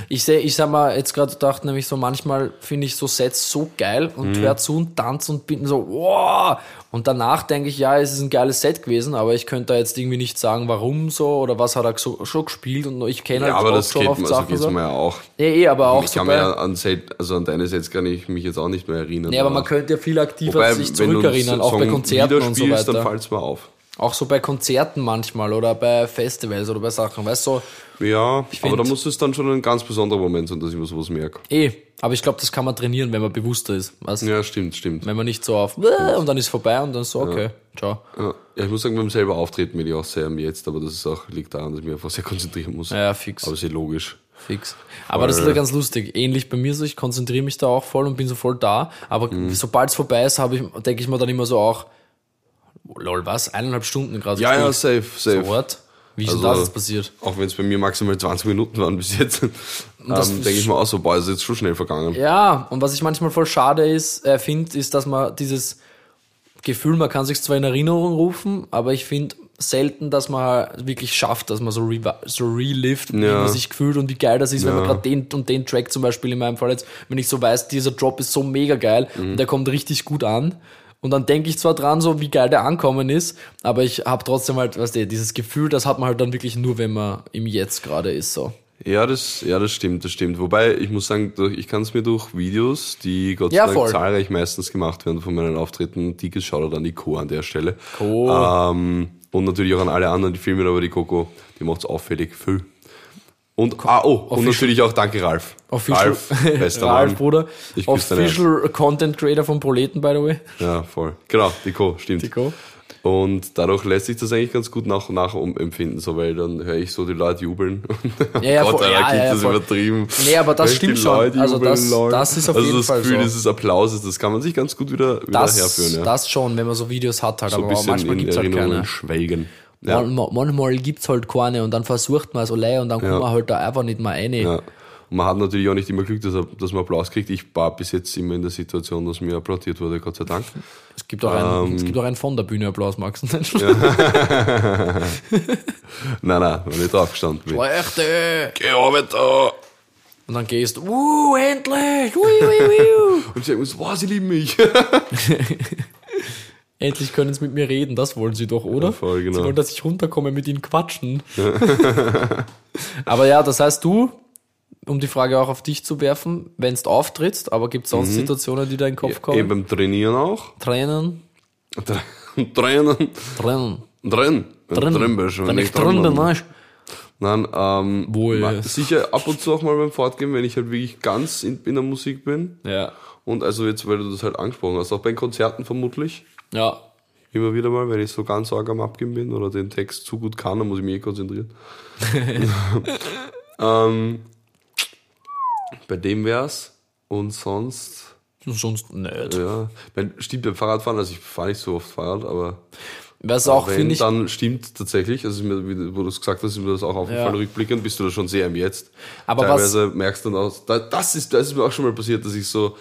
Ich sehe, ich sag mal, jetzt gerade gedacht, nämlich so manchmal finde ich so Sets so geil und Mhm. hör zu und tanze und bin so, wow! Und danach denke ich, ja, es ist ein geiles Set gewesen, aber ich könnte da jetzt irgendwie nicht sagen, warum so oder was hat er so, schon gespielt und ich kenne Ja, halt aber auch das schon geht, oft also Sachen geht's so. mir ja auch. Eh, eh, aber auch ich so kann mir ja an, Set, also an deine Sets kann ich mich jetzt auch nicht mehr erinnern. Nee, aber man danach. könnte ja viel aktiver Wobei, sich zurückerinnern, auch bei Konzerten und so weiter. dann fällt's mir auf. Auch so bei Konzerten manchmal oder bei Festivals oder bei Sachen, weißt du, so, Ja, aber da muss es dann schon ein ganz besonderer Moment sein, dass ich mir sowas merke. eh. Aber ich glaube, das kann man trainieren, wenn man bewusster ist. Weißt? Ja, stimmt, stimmt. Wenn man nicht so auf und dann ist vorbei und dann so, okay, ciao. Ja, ja, ich muss sagen, beim selber Auftreten bin ich auch sehr am Jetzt, aber das ist auch, liegt daran, dass ich mich einfach sehr konzentrieren muss. Ja, fix. Aber ist eh logisch. Fix. Aber das ist ja ganz lustig. Ähnlich bei mir so, ich konzentriere mich da auch voll und bin so voll da. Aber Mhm. sobald es vorbei ist, habe ich, denke ich mir dann immer so auch, lol, was? Eineinhalb Stunden gerade Ja, ja, safe, safe. So, what? Wie ist denn Also- das passiert? Auch wenn es bei mir maximal 20 Minuten waren bis jetzt, ähm, denke ich mir auch so, boah, ist jetzt schon schnell vergangen. Ja, und was ich manchmal voll schade ist, äh, finde, ist, dass man dieses Gefühl, man kann sich zwar in Erinnerung rufen, aber ich finde selten, dass man wirklich schafft, dass man so, re so relived, wie Ja. man sich gefühlt und wie geil das ist, wenn man Ja. gerade den und den Track zum Beispiel in meinem Fall jetzt, wenn ich so weiß, dieser Drop ist so mega geil Mhm. und der kommt richtig gut an. Und dann denke ich zwar dran, so wie geil der ankommen ist, aber ich habe trotzdem halt, weißt du, dieses Gefühl, das hat man halt dann wirklich nur, wenn man im Jetzt gerade ist, so. Ja, das, ja, das stimmt, das stimmt. Wobei, ich muss sagen, ich kann es mir durch Videos, die Gott sei Ja, Dank voll. zahlreich meistens gemacht werden von meinen Auftritten, dickes Shoutout an die Co. an der Stelle. Co. Ähm, und natürlich auch an alle anderen, die filmen, aber die Coco, die macht's auffällig viel. Und, ah, oh, und natürlich auch danke Ralf. Official, Ralf, bester Ralf, Mann. Bruder. Ich Official Content Creator von Proleten, by the way. Ja, voll. Genau, die Co, stimmt. Die Co. Und dadurch lässt sich das eigentlich ganz gut nach und nach empfinden, so, weil dann höre ich so die Leute jubeln. Ja, ja, Gott, voll, ja, klingt ja, das voll. übertrieben. Nee, aber das stimmt schon. Leute Also das- das ist auf also jeden das Fall Gefühl so. dieses Applauses, das kann man sich ganz gut wieder, wieder Das, herführen. Ja. das schon, wenn man so Videos hat halt, so ein aber bisschen manchmal in gibt's halt keine. schwelgen. Ja. Man, manchmal gibt's halt keine und dann versucht man es allein und dann kommt Ja. man halt da einfach nicht mehr rein. Ja. Und man hat natürlich auch nicht immer Glück, dass, er, dass man Applaus kriegt. Ich war bis jetzt immer in der Situation, dass mir applaudiert wurde, Gott sei Dank. Es gibt auch einen, Ähm. es gibt auch einen von der Bühne Applaus, Max. Nein, nein, wenn ich draufgestanden bin. Schlechte! Geh runter! Und dann gehst du, uh, endlich! Ui, ui, ui. Und ich sage wow, sie lieben mich. Endlich können sie mit mir reden, das wollen sie doch, oder? Ja, voll, genau. Sie wollen, dass ich runterkomme, mit ihnen quatschen. aber ja, das heißt du, um die Frage auch auf dich zu werfen, wenn du auftrittst, aber gibt es sonst Mhm. Situationen, die da in den Kopf kommen? Eben beim Trainieren auch. Tränen, Tränen. Tränen. Drin. Wenn Drin. du drin bist. Wenn ich drin bin, weißt Nein, ähm, Wohl. sicher ab und zu auch mal beim Fortgehen, wenn ich halt wirklich ganz in, in der Musik bin. Ja. Und also jetzt, weil du das halt angesprochen hast, auch bei Konzerten vermutlich. Ja. Immer wieder mal, wenn ich so ganz arg am Abgeben bin oder den Text zu gut kann, dann muss ich mich eh konzentrieren. ähm, bei dem wär's. Und sonst, Sonst nicht. ja, mein, stimmt beim Fahrradfahren, also ich fahre nicht so oft Fahrrad, aber Was auch, wenn, finde ich, dann stimmt tatsächlich, also mir, wie- wo du es gesagt hast, ist mir das auch aufgefallen, Ja. rückblickend, bist du da schon sehr im Jetzt. Aber Teilweise merkst du dann da, das ist, das ist mir auch schon mal passiert, dass ich so,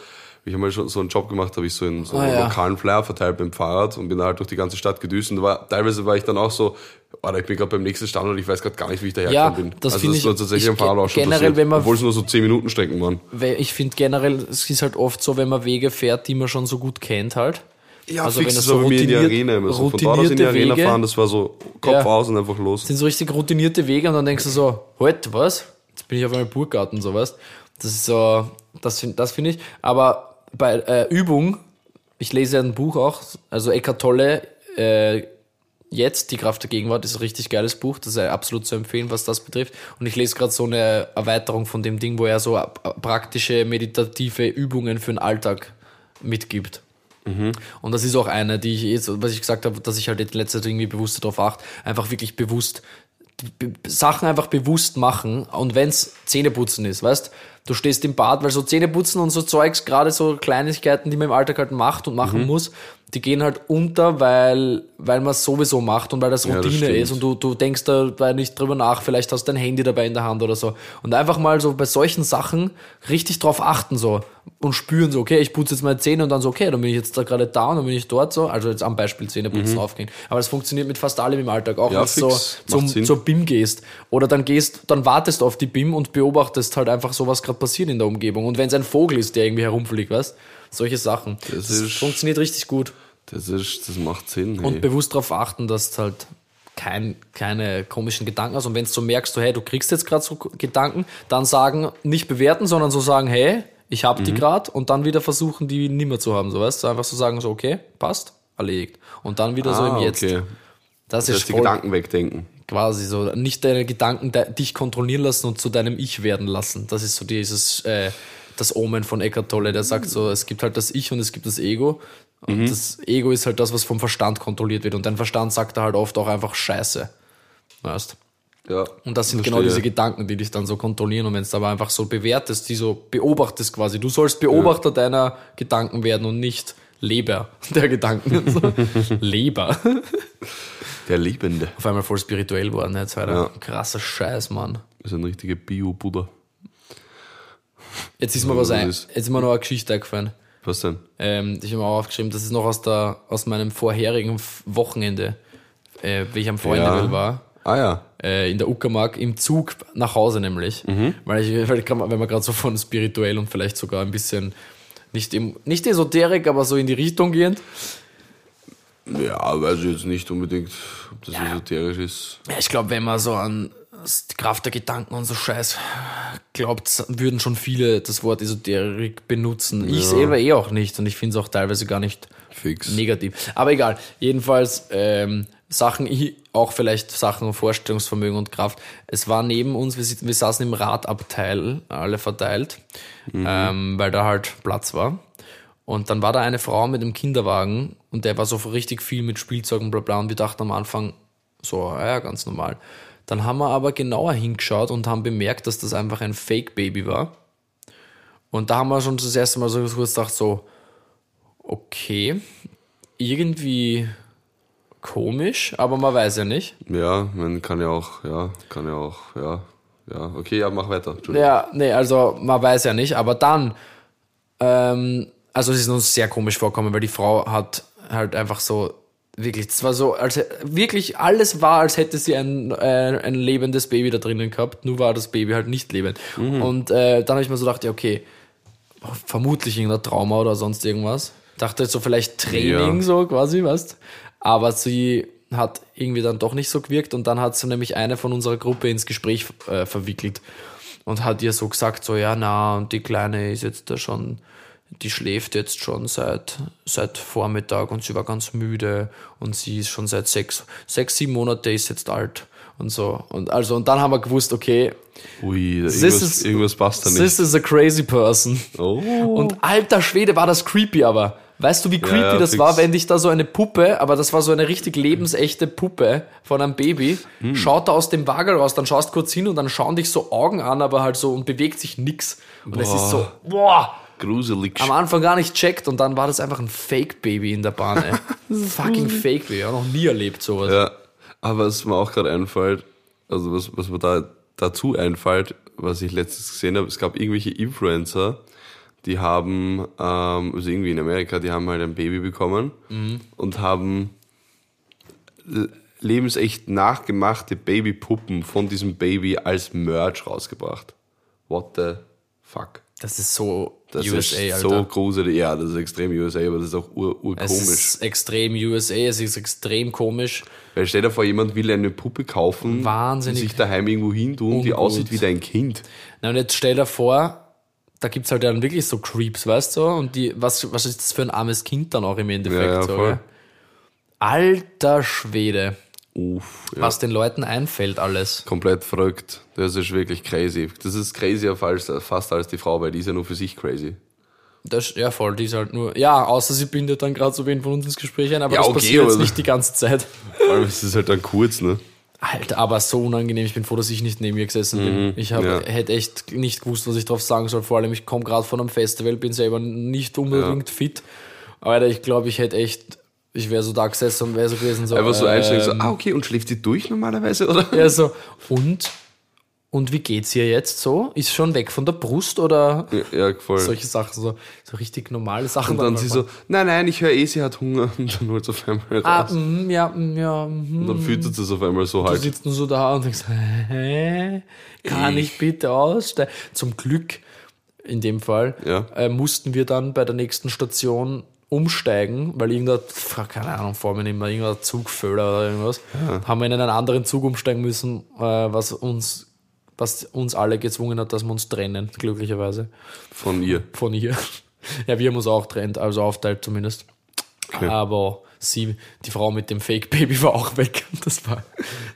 ich einmal schon so einen Job gemacht habe, ich so in so Ah, einen ja. lokalen Flyer verteilt beim Fahrrad und bin halt durch die ganze Stadt gedüst und war, teilweise war ich dann auch so, Alter, ich bin gerade beim nächsten Standort, ich weiß gerade gar nicht, wie ich dahergekommen Ja, bin. das also finde das ich- war tatsächlich ich am Fahrrad auch schon generell, wenn man- obwohl es nur so 10 Minuten Strecken waren. weil ich finde generell, es ist halt oft so, wenn man Wege fährt, die man schon so gut kennt halt. Ja, Also fix, wenn das so mir in die routiniert- Arena immer so. Von dort aus in die Arena Wege- fahren, das war so Kopf Ja. aus und einfach los. sind so richtig routinierte Wege und dann denkst du so, halt, was? Jetzt bin ich auf einem Burggarten, so was. Das ist so, das finde das find ich. Aber bei äh, Übung, ich lese ja ein Buch auch, also Eckart Tolle, äh, jetzt, die Kraft der Gegenwart, ist ein richtig geiles Buch, das ist ja absolut zu empfehlen, was das betrifft. Und ich lese gerade so eine Erweiterung von dem Ding, wo er so praktische meditative Übungen für den Alltag mitgibt. Und das ist auch eine, die ich jetzt, was ich gesagt habe, dass ich halt jetzt in letzter Zeit irgendwie bewusster darauf achte, einfach wirklich bewusst be- Sachen einfach bewusst machen und wenn's Zähneputzen ist, weißt du stehst im Bad, weil so Zähneputzen und so Zeugs, gerade so Kleinigkeiten, die man im Alltag halt macht und machen muss, die gehen halt unter, weil, weil man es sowieso macht und weil das das Routine stimmt. ist und du, du denkst dabei nicht drüber nach, vielleicht hast du dein Handy dabei in der Hand oder so. Und einfach mal so bei solchen Sachen richtig drauf achten so und spüren so, okay, ich putze jetzt meine Zähne und dann so, okay, dann bin ich jetzt da gerade da und dann bin ich dort so. Also jetzt am Beispiel Zähneputzen aufgehen. Aber das funktioniert mit fast allem im Alltag, auch Mhm. Ja, wenn du so zum, Sinn. zur BIM gehst. Oder dann gehst, dann wartest auf die BIM und beobachtest halt einfach so, was gerade passiert in der Umgebung. Und wenn es ein Vogel ist, der irgendwie herumfliegt, weißt solche Sachen. Das, Das ist- funktioniert richtig gut. Das ist, das macht Sinn. Und hey. bewusst darauf achten, dass halt kein, keine komischen Gedanken hast. Und wenn du so merkst, so, hey, du kriegst jetzt gerade so Gedanken, dann sagen, nicht bewerten, sondern so sagen, hey, ich habe Mhm. die gerade und dann wieder versuchen, die nimmer zu haben. So weißt du, einfach so sagen, so, okay, passt, erledigt. Und dann wieder so ah, im Jetzt. okay. Das, Das ist die Gedanken wegdenken. quasi so. Nicht deine Gedanken de dich kontrollieren lassen und zu deinem Ich werden lassen. Das ist so dieses, äh, das Omen von Eckhart Tolle, der sagt so, es gibt halt das Ich und es gibt das Ego. Und Mhm. das Ego ist halt das, was vom Verstand kontrolliert wird. Und dein Verstand sagt da halt oft auch einfach Scheiße. Weißt? Ja. Und das sind Verstehe. genau diese Gedanken, die dich dann so kontrollieren. Und wenn es aber einfach so bewertest, die so beobachtest quasi. Du sollst Beobachter deiner Gedanken werden und nicht Leber der Gedanken. So. Leber. Der Lebende. Auf einmal voll spirituell geworden. Jetzt weiter. Ja. Krasser Scheiß, Mann. Das ist ein richtiger Bio-Buddha. Jetzt ist mir was ein, jetzt ist mir noch eine Geschichte eingefallen. Was denn? Ähm, ich habe mir auch aufgeschrieben, das ist noch aus der, aus meinem vorherigen Wochenende, äh, wie ich am Freundewill war. Ah ja. Äh, in der Uckermark im Zug nach Hause nämlich. Weil ich, weil, grad- wenn man gerade so von spirituell und vielleicht sogar ein bisschen nicht, im, nicht esoterik, aber so in die Richtung gehend. Ja, weiß ich jetzt nicht unbedingt, ob das esoterisch ist. Ja, ich glaube, wenn man so an die Kraft der Gedanken und so Scheiß glaubt, würden schon viele das Wort Esoterik benutzen. Ich selber eh auch nicht und ich finde es auch teilweise gar nicht Fix. negativ. Aber egal. Jedenfalls ähm, Sachen, auch vielleicht Sachen Vorstellungsvermögen und Kraft. Es war neben uns, wir, wir saßen im Radabteil, alle verteilt, ähm, weil da halt Platz war. Und dann war da eine Frau mit einem Kinderwagen und der war so richtig viel mit Spielzeug und bla bla und wir dachten am Anfang, so, ja, ganz normal. Dann haben wir aber genauer hingeschaut und haben bemerkt, dass das einfach ein Fake-Baby war. Und da haben wir schon das erste Mal so kurz gedacht, so, okay, irgendwie komisch, aber man weiß ja nicht. Ja, man kann ja auch, ja, kann ja auch, ja, Ja, okay, ja, mach weiter. Ja, nee, also man weiß ja nicht, aber dann, ähm, also es ist uns sehr komisch vorkommen, weil die Frau hat halt einfach so, wirklich, es war so, als wirklich alles war, als hätte sie ein, äh, ein lebendes Baby da drinnen gehabt, nur war das Baby halt nicht lebend. Und äh, dann habe ich mir so gedacht, ja, okay, vermutlich irgendein Trauma oder sonst irgendwas. Dachte so vielleicht Training, Ja. so quasi, weißt Aber sie hat irgendwie dann doch nicht so gewirkt und dann hat sie nämlich eine von unserer Gruppe ins Gespräch äh, verwickelt und hat ihr so gesagt, so, ja, na, und die Kleine ist jetzt da schon, die schläft jetzt schon seit, seit Vormittag und sie war ganz müde und sie ist schon seit sechs, sechs, sieben Monate ist jetzt alt und so. Und also, und dann haben wir gewusst, okay, Ui, irgendwas, is- irgendwas passt da nicht. this is a crazy person. Oh. Und alter Schwede war das creepy, aber weißt du, wie creepy ja, das fix. war, wenn dich da so eine Puppe, aber das war so eine richtig lebensechte Puppe von einem Baby, Hm. schaut da aus dem Wagel raus, dann schaust kurz hin und dann schauen dich so Augen an, aber halt so und bewegt sich nix. Und es ist so, boah, Gruselig. am Anfang gar nicht checkt und dann war das einfach ein Fake-Baby in der Bahn, ey. Fucking Fake-Baby, auch noch nie erlebt sowas. Ja, aber was mir auch gerade einfällt, also was, was mir da dazu einfällt, was ich letztens gesehen habe, es gab irgendwelche Influencer, die haben, ähm, also irgendwie in Amerika, die haben halt ein Baby bekommen und haben lebensecht nachgemachte Babypuppen von diesem Baby als Merch rausgebracht. What the fuck? Das ist so Das USA, ist Alter. so gruselig. Ja, das ist extrem USA, aber das ist auch ur, es urkomisch. ist extrem USA, es ist extrem komisch. Weil stell dir vor, jemand will eine Puppe kaufen Wahnsinnig und sich daheim irgendwo hin tun, die aussieht wie dein Kind. Na, und jetzt stell dir vor, da gibt's halt dann wirklich so Creeps, weißt du? Und die, was, was ist das für ein armes Kind dann auch im Endeffekt? Ja, ja, so? Alter Schwede, Uff, ja. was den Leuten einfällt alles. Komplett verrückt. Das ist wirklich crazy. Das ist crazier als, fast als die Frau, weil die ist ja nur für sich crazy. Das, ja, voll, die ist halt nur, ja, außer sie bindet dann gerade so wen von uns ins Gespräch ein, aber Ja, das okay, passiert jetzt nicht die ganze Zeit. Vor allem ist es halt dann kurz, ne? Alter, aber so unangenehm. Ich bin froh, dass ich nicht neben ihr gesessen bin. Ich hab, Mhm, ja. hätte echt nicht gewusst, was ich drauf sagen soll. Vor allem, ich komme gerade von einem Festival, bin selber nicht unbedingt fit. Alter, ich glaube, ich hätte echt, ich wäre so da gesessen und wäre so gewesen, so. Einfach so einsteigen, so, ähm, ah, okay, und schläft sie durch normalerweise, oder? Ja, so, und? Und wie geht's ihr jetzt so? Ist schon weg von der Brust oder Ja, ja voll. solche Sachen, so, so richtig normale Sachen. und dann sie so, nein, nein, ich höre eh, sie hat Hunger. Und dann holt sie auf einmal ah, raus. mm, ja, mm, ja, mm. Und dann füttert sie es auf einmal so Du halt. sitzt nur so da und denkst, hä? Kann ich bitte aussteigen? Zum Glück, in dem Fall, Ja. äh, mussten wir dann bei der nächsten Station umsteigen, weil irgendein, keine Ahnung, vor mir nicht mehr, irgendein Zugföhler oder irgendwas, haben wir in einen anderen Zug umsteigen müssen, äh, was uns, was uns alle gezwungen hat, dass wir uns trennen, glücklicherweise, Von ihr. von ihr. ja, wir haben uns auch trennt, also aufteilt zumindest. Aber sie, die Frau mit dem Fake-Baby war auch weg. Das war,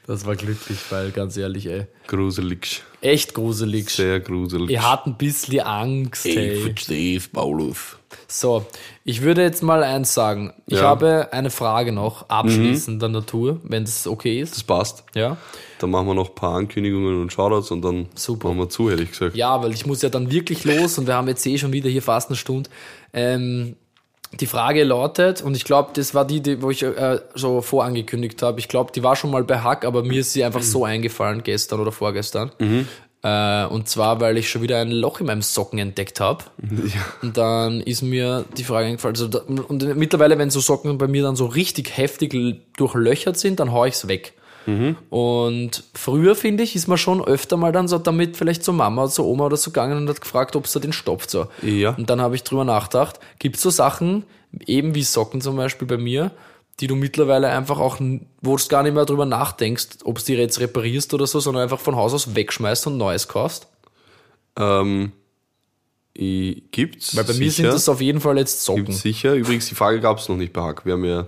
das war glücklich, weil ganz ehrlich, ey, Gruselig. echt gruselig. Sehr gruselig. Ich hatte ein bisschen Angst. Hey. verstehe, Paulus. So, ich würde jetzt mal eins sagen. Ich Ja. Mhm. habe eine Frage noch, abschließender Natur, wenn es okay ist. Das passt. Ja. Dann machen wir noch ein paar Ankündigungen und Shoutouts und dann Super. machen wir zu, hätte ich gesagt. Ja, weil ich muss ja dann wirklich los und wir haben jetzt eh schon wieder hier fast eine Stunde. Ähm, die Frage lautet, und ich glaube, das war die, die wo ich äh, so vorangekündigt habe. Ich glaube, die war schon mal bei Hack, aber mir ist sie einfach so eingefallen gestern oder vorgestern. Äh, und zwar, weil ich schon wieder ein Loch in meinem Socken entdeckt habe. Ja. Und dann ist mir die Frage eingefallen. Also da, und mittlerweile, wenn so Socken bei mir dann so richtig heftig durchlöchert sind, dann hau ich's weg. Und früher, finde ich, ist man schon öfter mal dann so damit vielleicht zur Mama oder zur Oma oder so gegangen und hat gefragt, ob sie den stopft so. Ja. Und dann habe ich drüber nachgedacht, gibt es so Sachen, eben wie Socken zum Beispiel bei mir, die du mittlerweile einfach auch, wo du gar nicht mehr drüber nachdenkst, ob du die jetzt reparierst oder so, sondern einfach von Haus aus wegschmeißt und Neues kaufst? Ähm, gibt's. Weil bei mir sind sicher. das auf jeden Fall jetzt Socken. Gibt's sicher. Übrigens, die Frage gab es noch nicht bei Hack. Wir haben ja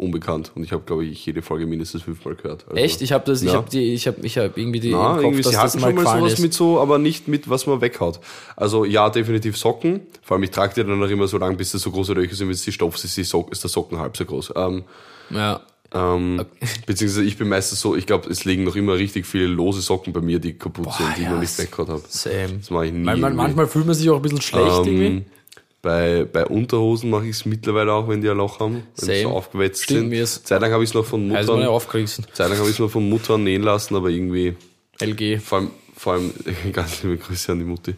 unbekannt und ich habe, glaube ich, jede Folge mindestens fünfmal gehört. Also, Echt? Ich habe das, ich Ja. habe die, ich habe, ich habe irgendwie die Na, im Kopf, irgendwie, sie das hatten schon mal sowas ist. mit so, aber nicht mit, was man weghaut. Also ja, definitiv Socken. Vor allem, ich trage die dann auch immer so lang, bis das so große Löcher sind, wenn es die stopfst, ist, die Sock, ist der Socken halb so groß. Ähm, ja. ähm, Beziehungsweise ich bin meistens so, ich glaube, es liegen noch immer richtig viele lose Socken bei mir, die kaputt sind, die ich ja, noch nicht weggehaut habe. Same. Das mache ich nie. Man, manchmal fühlt man sich auch ein bisschen schlecht irgendwie. Bei, bei Unterhosen mache ich es mittlerweile auch, wenn die ein Loch haben, wenn sie so aufgewetzt Stimmt, sind. Zeit lang habe ich es noch von Also Muttern, aufgerissen. Zeit lang habe ich es noch von Muttern nähen lassen, aber irgendwie LG. vor allem, vor allem, ganz liebe Grüße an die Mutti,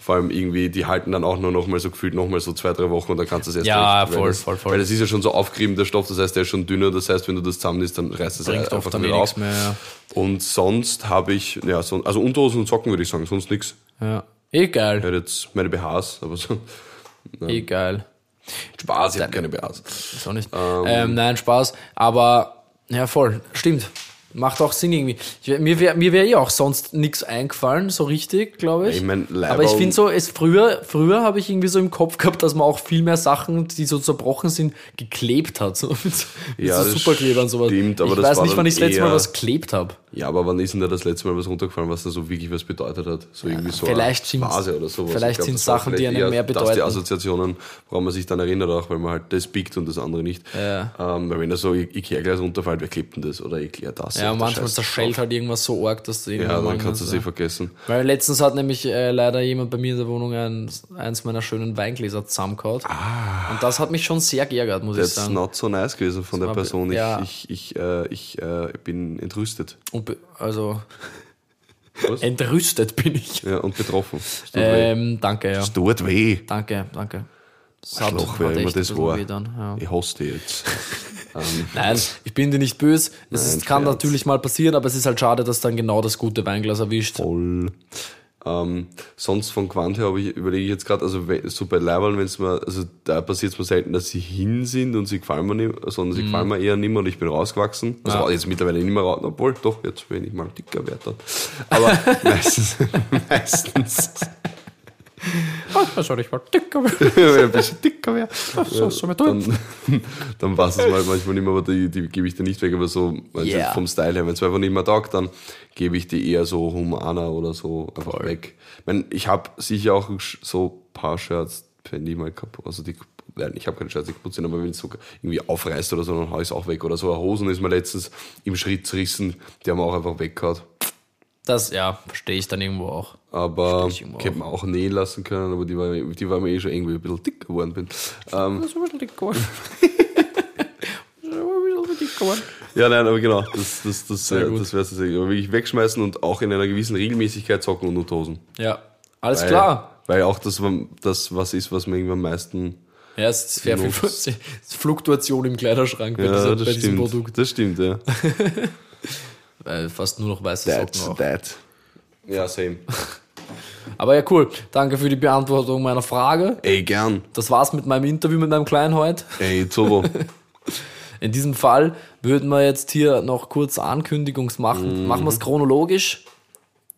vor allem irgendwie, die halten dann auch nur noch mal so gefühlt noch mal so zwei, drei Wochen und dann kannst du es erst Ja, recht, voll, das, voll, voll. Weil das ist ja schon so aufgerieben, der Stoff, das heißt, der ist schon dünner, das heißt, wenn du das zusammennimmst, dann reißt es Bringt einfach oft dann nicht eh auf. mehr. Ja. Und sonst habe ich, ja, so, also Unterhosen und Socken würde ich sagen, sonst nichts. Ja. Geil. Ich hätte jetzt meine BHs, aber so. Eh geil. Spaß, ich habe keine BHs. Ist auch nicht. Ähm, nein, Spaß. Aber, ja, voll. Stimmt. Macht auch Sinn irgendwie. Ich, mir wäre mir wär eh auch sonst nichts eingefallen, so richtig, glaube ich. Ich mein, Aber ich finde so, es früher, früher habe ich irgendwie so im Kopf gehabt, dass man auch viel mehr Sachen, die so zerbrochen sind, geklebt hat. So mit, so- mit Ja, so das Superklebern und sowas. stimmt, aber ich das weiß nicht, wann ich das letzte Mal was geklebt habe. Ja, aber wann ist denn da das letzte Mal was runtergefallen, was da so wirklich was bedeutet hat? So irgendwie so vielleicht eine Phase oder sowas. vielleicht Ich glaub, das war Sachen, die einem mehr Das bedeuten. die Assoziationen, woran man sich dann erinnert auch, weil man halt das biegt und das andere nicht. Ja. Ähm, weil wenn da so Ikea-Glas runterfällt, wer klebt denn das? Oder Ikea-Tasse? Ja, und manchmal zerschellt halt irgendwas so arg, dass du Ja, dann kannst du sie vergessen. Weil letztens hat nämlich äh, leider jemand bei mir in der Wohnung ein, eins meiner schönen Weingläser zusammengehauen. Und das hat mich schon sehr geärgert, muss ich sagen. not so nice gewesen von der war- Person. Ich, ja. ich, ich, äh, ich äh, bin entrüstet. Und also Was? entrüstet bin ich. Ja, und betroffen. Es. Ähm, danke, ja. Es tut weh. Danke, danke. Arschloch, wer immer das war. dann, ja. Ich hasse dich jetzt. ähm, Nein, ich bin dir nicht böse. Es Nein, kann Scherz. natürlich mal passieren, aber es ist halt schade, dass dann genau das gute Weinglas erwischt. voll. Ähm, sonst von Quant her ich, überlege ich jetzt gerade, also so bei Leibern, wenn es mir, also da passiert es mir selten, dass sie hin sind und sie gefallen mir nicht, sondern sie gefallen mir eher nicht mehr und ich bin rausgewachsen. Also. Ja. jetzt mittlerweile nicht mehr raus, obwohl doch, jetzt bin ich mal dicker werde. Aber meistens, meistens, Was soll ich mal dicker wenn ich ein bisschen dicker wäre, so, so mit tun? dann, dann passt es mal manchmal nicht mehr, aber die, die gebe ich dir nicht weg, aber so also Yeah. vom Style her, wenn es einfach nicht mehr taugt, dann gebe ich die eher so humaner oder so einfach weg. Ich, mein, ich habe sicher auch so ein paar Shirts, wenn die mal kaputt, also die, nein, ich habe keine Shirts, die kaputt sind, aber wenn es so irgendwie aufreißt oder so, dann hau ich es auch weg. Oder so eine Hosen ist mir letztens im Schritt zerrissen, die haben wir auch einfach weggehauen. Das, ja, verstehe ich dann irgendwo auch. Aber ich hätte man auch nähen lassen können, aber die war, die war mir eh schon irgendwie ein bisschen dick geworden bin. Ähm, Das ist ein bisschen dick geworden. Ja, nein, aber genau, das, das, das, Sehr äh, das wäre es. Aber wirklich wegschmeißen und auch in einer gewissen Regelmäßigkeit zocken und Unterhosen. Ja, alles Weil, klar. Weil auch das, das was ist, was mir irgendwie am meisten. Ja, es ist sehr viel Fluktuation im Kleiderschrank bei, Ja, dieser, das bei diesem stimmt. Produkt. Das stimmt, ja. Weil fast nur noch weiße That's Socken auch. that. Ja, same. Aber ja, cool. Danke für die Beantwortung meiner Frage. Ey, gern. Das war's mit meinem Interview mit meinem Kleinen heute. Ey, Zobo. In diesem Fall würden wir jetzt hier noch kurz Ankündigungs machen. Machen wir es chronologisch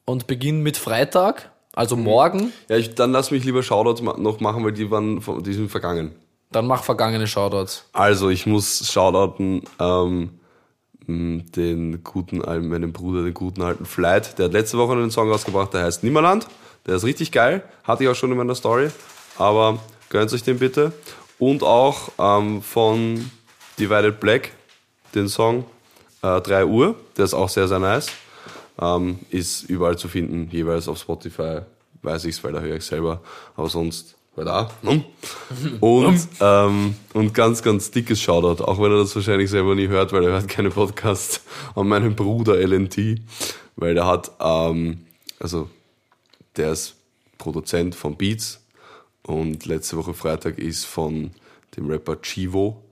und beginnen mit Freitag, also morgen. ja, ich, dann lass mich lieber Shoutouts noch machen, weil die waren von, die sind vergangen. Dann mach vergangene Shoutouts. Also, ich muss shoutouten ähm, den guten meinen Bruder, den guten alten Flight. Der hat letzte Woche einen Song rausgebracht, der heißt Nimmerland. Der ist richtig geil. Hatte ich auch schon in meiner Story. Aber gönnt euch den bitte. Und auch ähm, von Divided Black, den Song äh, 3 Uhr. Der ist auch sehr, sehr nice. Ähm, ist überall zu finden, jeweils auf Spotify. Weiß ich's, weil da höre ich selber. Aber sonst halt auch. Hm? Und, ähm, und ganz, ganz dickes Shoutout, auch wenn er das wahrscheinlich selber nie hört, weil er hört keine Podcasts, an meinen Bruder LNT, weil der hat, ähm, also der ist Produzent von Beats und letzte Woche Freitag ist von dem Rapper Chivo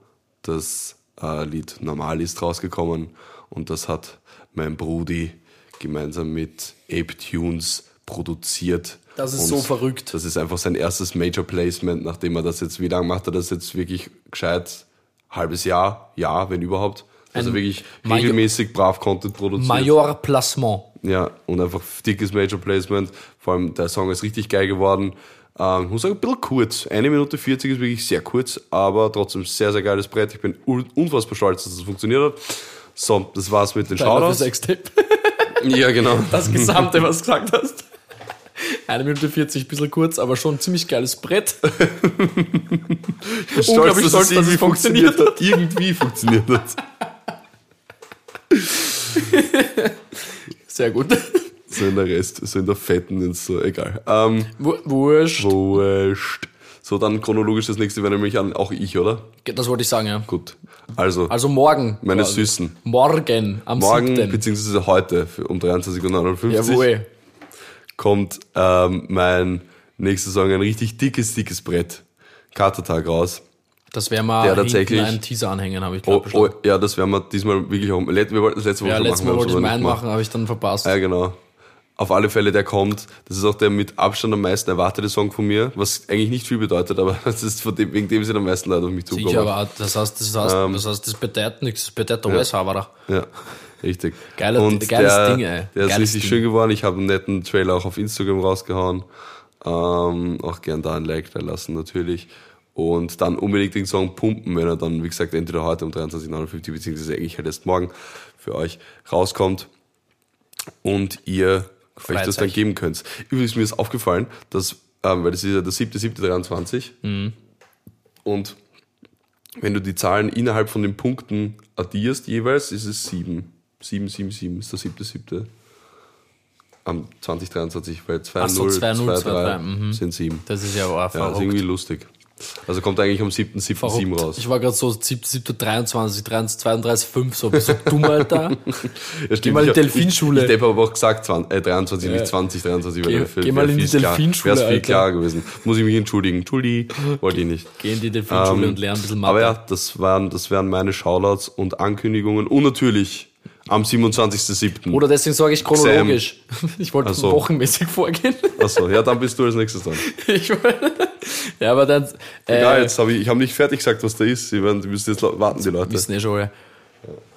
das äh, Lied Normal ist rausgekommen und das hat mein Brudi gemeinsam mit Ape Tunes produziert. Das ist Und so verrückt. Das ist einfach sein erstes Major Placement, nachdem er das jetzt, wie lange macht er das jetzt wirklich gescheit? Halbes Jahr, Jahr, wenn überhaupt. Also Ein wirklich Major- regelmäßig brav Content produziert. Major Placement. Ja, und einfach dickes Major Placement. Vor allem der Song ist richtig geil geworden. Ähm, ich muss sagen, ein bisschen kurz. Eine Minute 40 ist wirklich sehr kurz, aber trotzdem sehr, sehr geiles Brett. Ich bin un- unfassbar stolz, dass das funktioniert hat. So, das war's mit den Shoutouts. Ja, genau. Das Gesamte, was du gesagt hast. Eine Minute 40, bisschen kurz, aber schon ein ziemlich geiles Brett. Ich bin unglaublich stolz, dass es irgendwie funktioniert hat. Irgendwie funktioniert hat. Sehr gut. So in der Rest, so in der Fetten ist so, egal. Ähm, Wu- Wurscht. wurscht. So, dann chronologisch das nächste wäre nämlich an, auch ich, oder? Das wollte ich sagen, ja. Gut. Also, Also morgen. meine quasi. Süßen. Morgen, am Morgen, 7. beziehungsweise heute um 23.59 Uhr. Jawohl. kommt ähm, mein nächster Song ein richtig dickes, dickes Brett. Katertag raus. Das werden wir Der tatsächlich- einen Teaser anhängen, habe ich Oh, glaube oh, ja, das werden wir diesmal wirklich auch. Wir wollten das letzte Woche Ja, schon letztes machen. Mal wollte ich meinen machen, habe ich dann verpasst. Ja, genau. Auf alle Fälle, der kommt. Das ist auch der mit Abstand am meisten erwartete Song von mir, was eigentlich nicht viel bedeutet, aber das ist von dem, wegen dem sind am meisten Leute auf mich zugekommen. Sicher, aber das heißt, das heißt, Ähm. das, heißt, das bedeutet nichts, das bedeutet der US-Haberer. Ja, richtig. Geiler- und geiles der, Ding, ey. Der ist Geiles richtig Ding. schön geworden. Ich habe einen netten Trailer auch auf Instagram rausgehauen. Ähm, auch gern da ein Like da lassen, natürlich. Und dann unbedingt den Song pumpen, wenn er dann, wie gesagt, entweder heute um 23.59 beziehungsweise eigentlich halt erst morgen für euch rauskommt. Und ihr euch das dann geben könnt. Übrigens, mir ist aufgefallen, dass, ähm, weil das ist ja der 7.7.23 Mhm. und wenn du die Zahlen innerhalb von den Punkten addierst jeweils, ist es 7. 7, 7, 7 ist der 7.7. Am 2023, weil 2, Ach so, 0, 2, 0, 2, 2, 3 3, mhm. sind 7. Das ist ja auch Ja, ist irgendwie lustig. Also kommt eigentlich am 7.7. 7 verrückt. raus. Ich war gerade so 7, 23, 33, 32, 5, so, du dumm, Alter. Ja, stimmt, mal in die Delfinschule. Ich, ich habe aber auch gesagt 20, äh, 23, Ja. nicht 20, 23. Geh- für, geh mal in die Delfinschule, Wäre es viel klarer gewesen. Muss ich mich entschuldigen. Entschuldi, wollte ich nicht. Geh in die Delfinschule Ähm, und lern ein bisschen Mathe. Aber ja, das waren, das wären meine Shoutouts und Ankündigungen. Und natürlich am 27.07. Oder deswegen sage ich chronologisch. Ich wollte so. wochenmäßig vorgehen. Achso, ja, dann bist du als nächstes dran. Ich, ja, aber dann. Äh, Ja, jetzt habe ich, ich habe nicht fertig gesagt, was da ist. Sie werden, die müssen jetzt warten, die Leute. wissen eh schon, ja.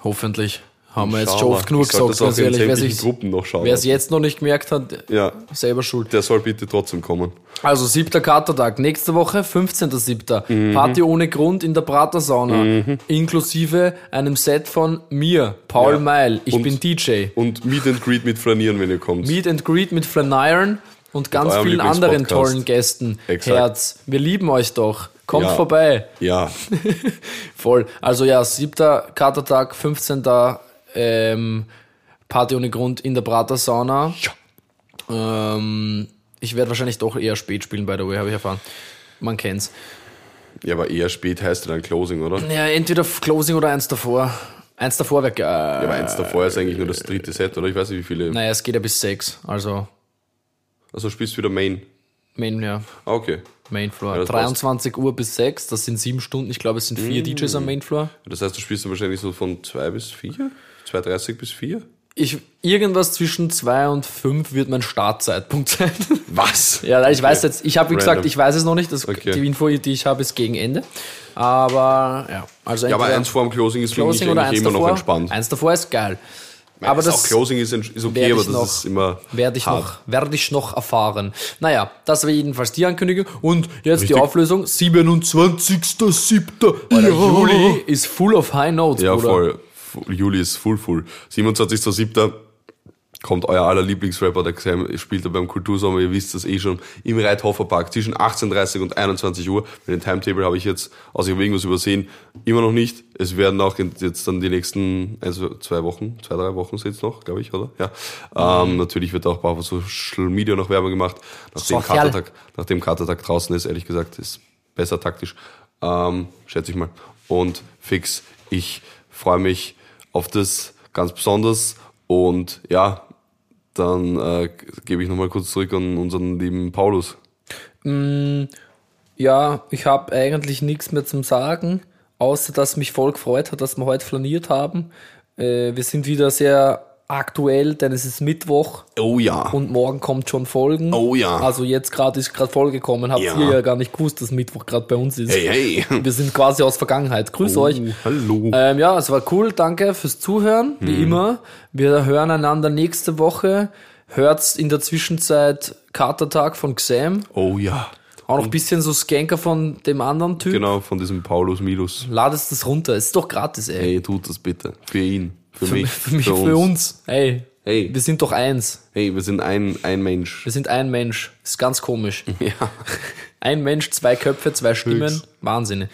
Hoffentlich haben wir jetzt schon oft genug gesagt, das ganz ehrlich. Wer sämtlichen sich- Gruppen noch schauen. Wer es jetzt noch nicht gemerkt hat, Ja, selber schuld. der soll bitte trotzdem kommen. Also siebter Katertag, nächste Woche 15.07. Mhm. Party ohne Grund in der Prater-Sauna, inklusive einem Set von mir, Paul Ja. Meil. Ich Und- bin DJ. Und Meet and Greet mit Flanieren, wenn ihr kommt. Meet and Greet mit Flaniron und ganz eurem vielen anderen tollen Gästen. Exakt. Herz, wir lieben euch doch. Kommt Ja. vorbei. Ja, Voll. Also ja, siebter Katertag, 15. Ähm, Party ohne Grund in der Prater-Sauna. Ähm, ich werde wahrscheinlich doch eher spät spielen, by the way, habe ich erfahren. Man kennt's. ja, aber eher spät heißt ja dann Closing, oder? Ja, entweder Closing oder eins davor. Eins davor wäre geil. Ja, aber eins davor ist eigentlich nur das dritte Set, oder? Ich weiß nicht, wie viele. Naja, es geht ja bis sechs. Also Also spielst du wieder Main. Main, ja, Ah, okay. Main Floor. Ja, das 23 Uhr bis 6, das sind sieben Stunden. Ich glaube, es sind Mm. vier DJs am Main Floor. Das heißt, du spielst dann wahrscheinlich so von 2 bis 4? 2.30 bis 4? Ich, irgendwas zwischen zwei und fünf wird mein Startzeitpunkt sein. Was? Ja, ich weiß jetzt, ich habe wie gesagt, ich weiß es noch nicht. Das, Okay. Die Info, die ich habe, ist gegen Ende. Aber ja, also Ja, aber eins vor dem Closing ist für mich Closing eigentlich immer noch davor. entspannt. Eins davor ist geil. aber Ist das auch Closing ist, ist okay, aber das noch- ist immer werde ich hart. noch, werde ich noch erfahren. Naja, das war jedenfalls die Ankündigung. Und jetzt Richtig. die Auflösung. 27.07. Ja. Juli ist full of high notes, Ja, Bruder. voll. Juli ist full, full. 27.07. kommt euer aller Lieblingsrapper, der Sam spielt er beim Kultursommer, ihr wisst das eh schon, im Reithofer Park zwischen 18.30 und 21 Uhr. Mit dem Timetable habe ich jetzt, habe irgendwas übersehen, immer noch nicht. Es werden auch jetzt dann die nächsten also zwei Wochen, zwei, drei Wochen sind es noch, glaube ich, oder? Ja. Ähm, natürlich wird auch auf Social Media noch Werbung gemacht. Nachdem. Katertag, nachdem Katertag draußen ist, ehrlich gesagt, ist besser taktisch. Ähm, schätze ich mal. Und fix, ich freue mich auf das ganz besonders. Und ja, dann äh, gebe ich nochmal kurz zurück an unseren lieben Paulus. Ja, ich habe eigentlich nichts mehr zum Sagen, außer dass mich voll gefreut hat, dass wir heute flaniert haben. Äh, wir sind wieder sehr aktuell, denn es ist Mittwoch Oh ja. und morgen kommt schon Folgen. Oh ja. Also jetzt gerade ist gerade Folge gekommen. Habt Ja. ihr ja gar nicht gewusst, dass Mittwoch gerade bei uns ist. Hey, hey. Wir sind quasi aus Vergangenheit. Grüß euch. Oh, hallo. Ähm, ja, es war cool. Danke fürs Zuhören, wie Mhm. immer. Wir hören einander nächste Woche. Hört's in der Zwischenzeit Katertag von Xam. Oh ja. Auch noch ein bisschen so Skanker von dem anderen Typ. Genau, von diesem Paulus Milus. Ladest das runter. Ist doch gratis, ey. Hey, tut das bitte. Für ihn. Für, für, mich. für mich, für uns. Hey. Hey. Wir sind doch eins. Hey, wir sind ein, ein Mensch. Wir sind ein Mensch. Ist ganz komisch. Ja. Ein Mensch, zwei Köpfe, zwei Stimmen. Höchst. Wahnsinn.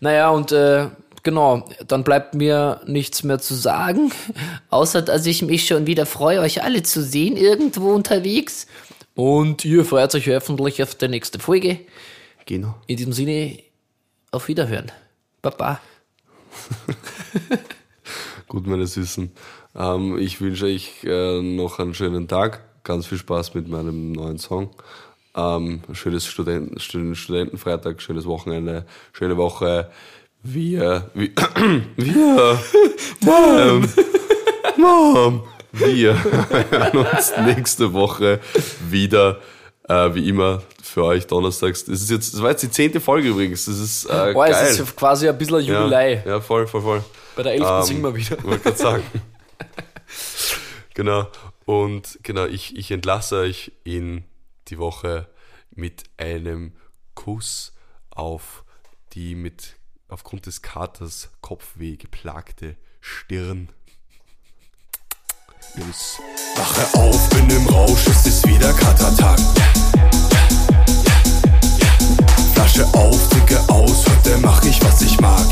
Naja, und äh, genau, dann bleibt mir nichts mehr zu sagen, außer dass ich mich schon wieder freue, euch alle zu sehen irgendwo unterwegs. Und ihr freut euch hoffentlich auf die nächste Folge. Genau. In diesem Sinne, auf Wiederhören. Baba. Gut, meine Süßen. Ähm, ich wünsche euch äh, noch einen schönen Tag. ganz viel Spaß mit meinem neuen Song. Ähm, schönes Studenten, Studentenfreitag, schönes Wochenende, schöne Woche. Wir, wir, wir, Mom, Mom, wir hören uns nächste Woche wieder, äh, wie immer, für euch donnerstags. Das ist jetzt, das war jetzt die zehnte Folge übrigens. Das ist äh, Boah, geil. es ist quasi ein bisschen Jubilei. Ja, ja, voll, voll, voll. Bei der 11. Ähm, singen wir wieder. Wollte gerade sagen. genau. Und genau, ich, ich entlasse euch in die Woche mit einem Kuss auf die mit aufgrund des Katers Kopfweh geplagte Stirn. Tschüss. Wache auf, bin im Rausch, es ist wieder Katertag. Flasche auf, Dicke aus, heute mach ich, was ich mag.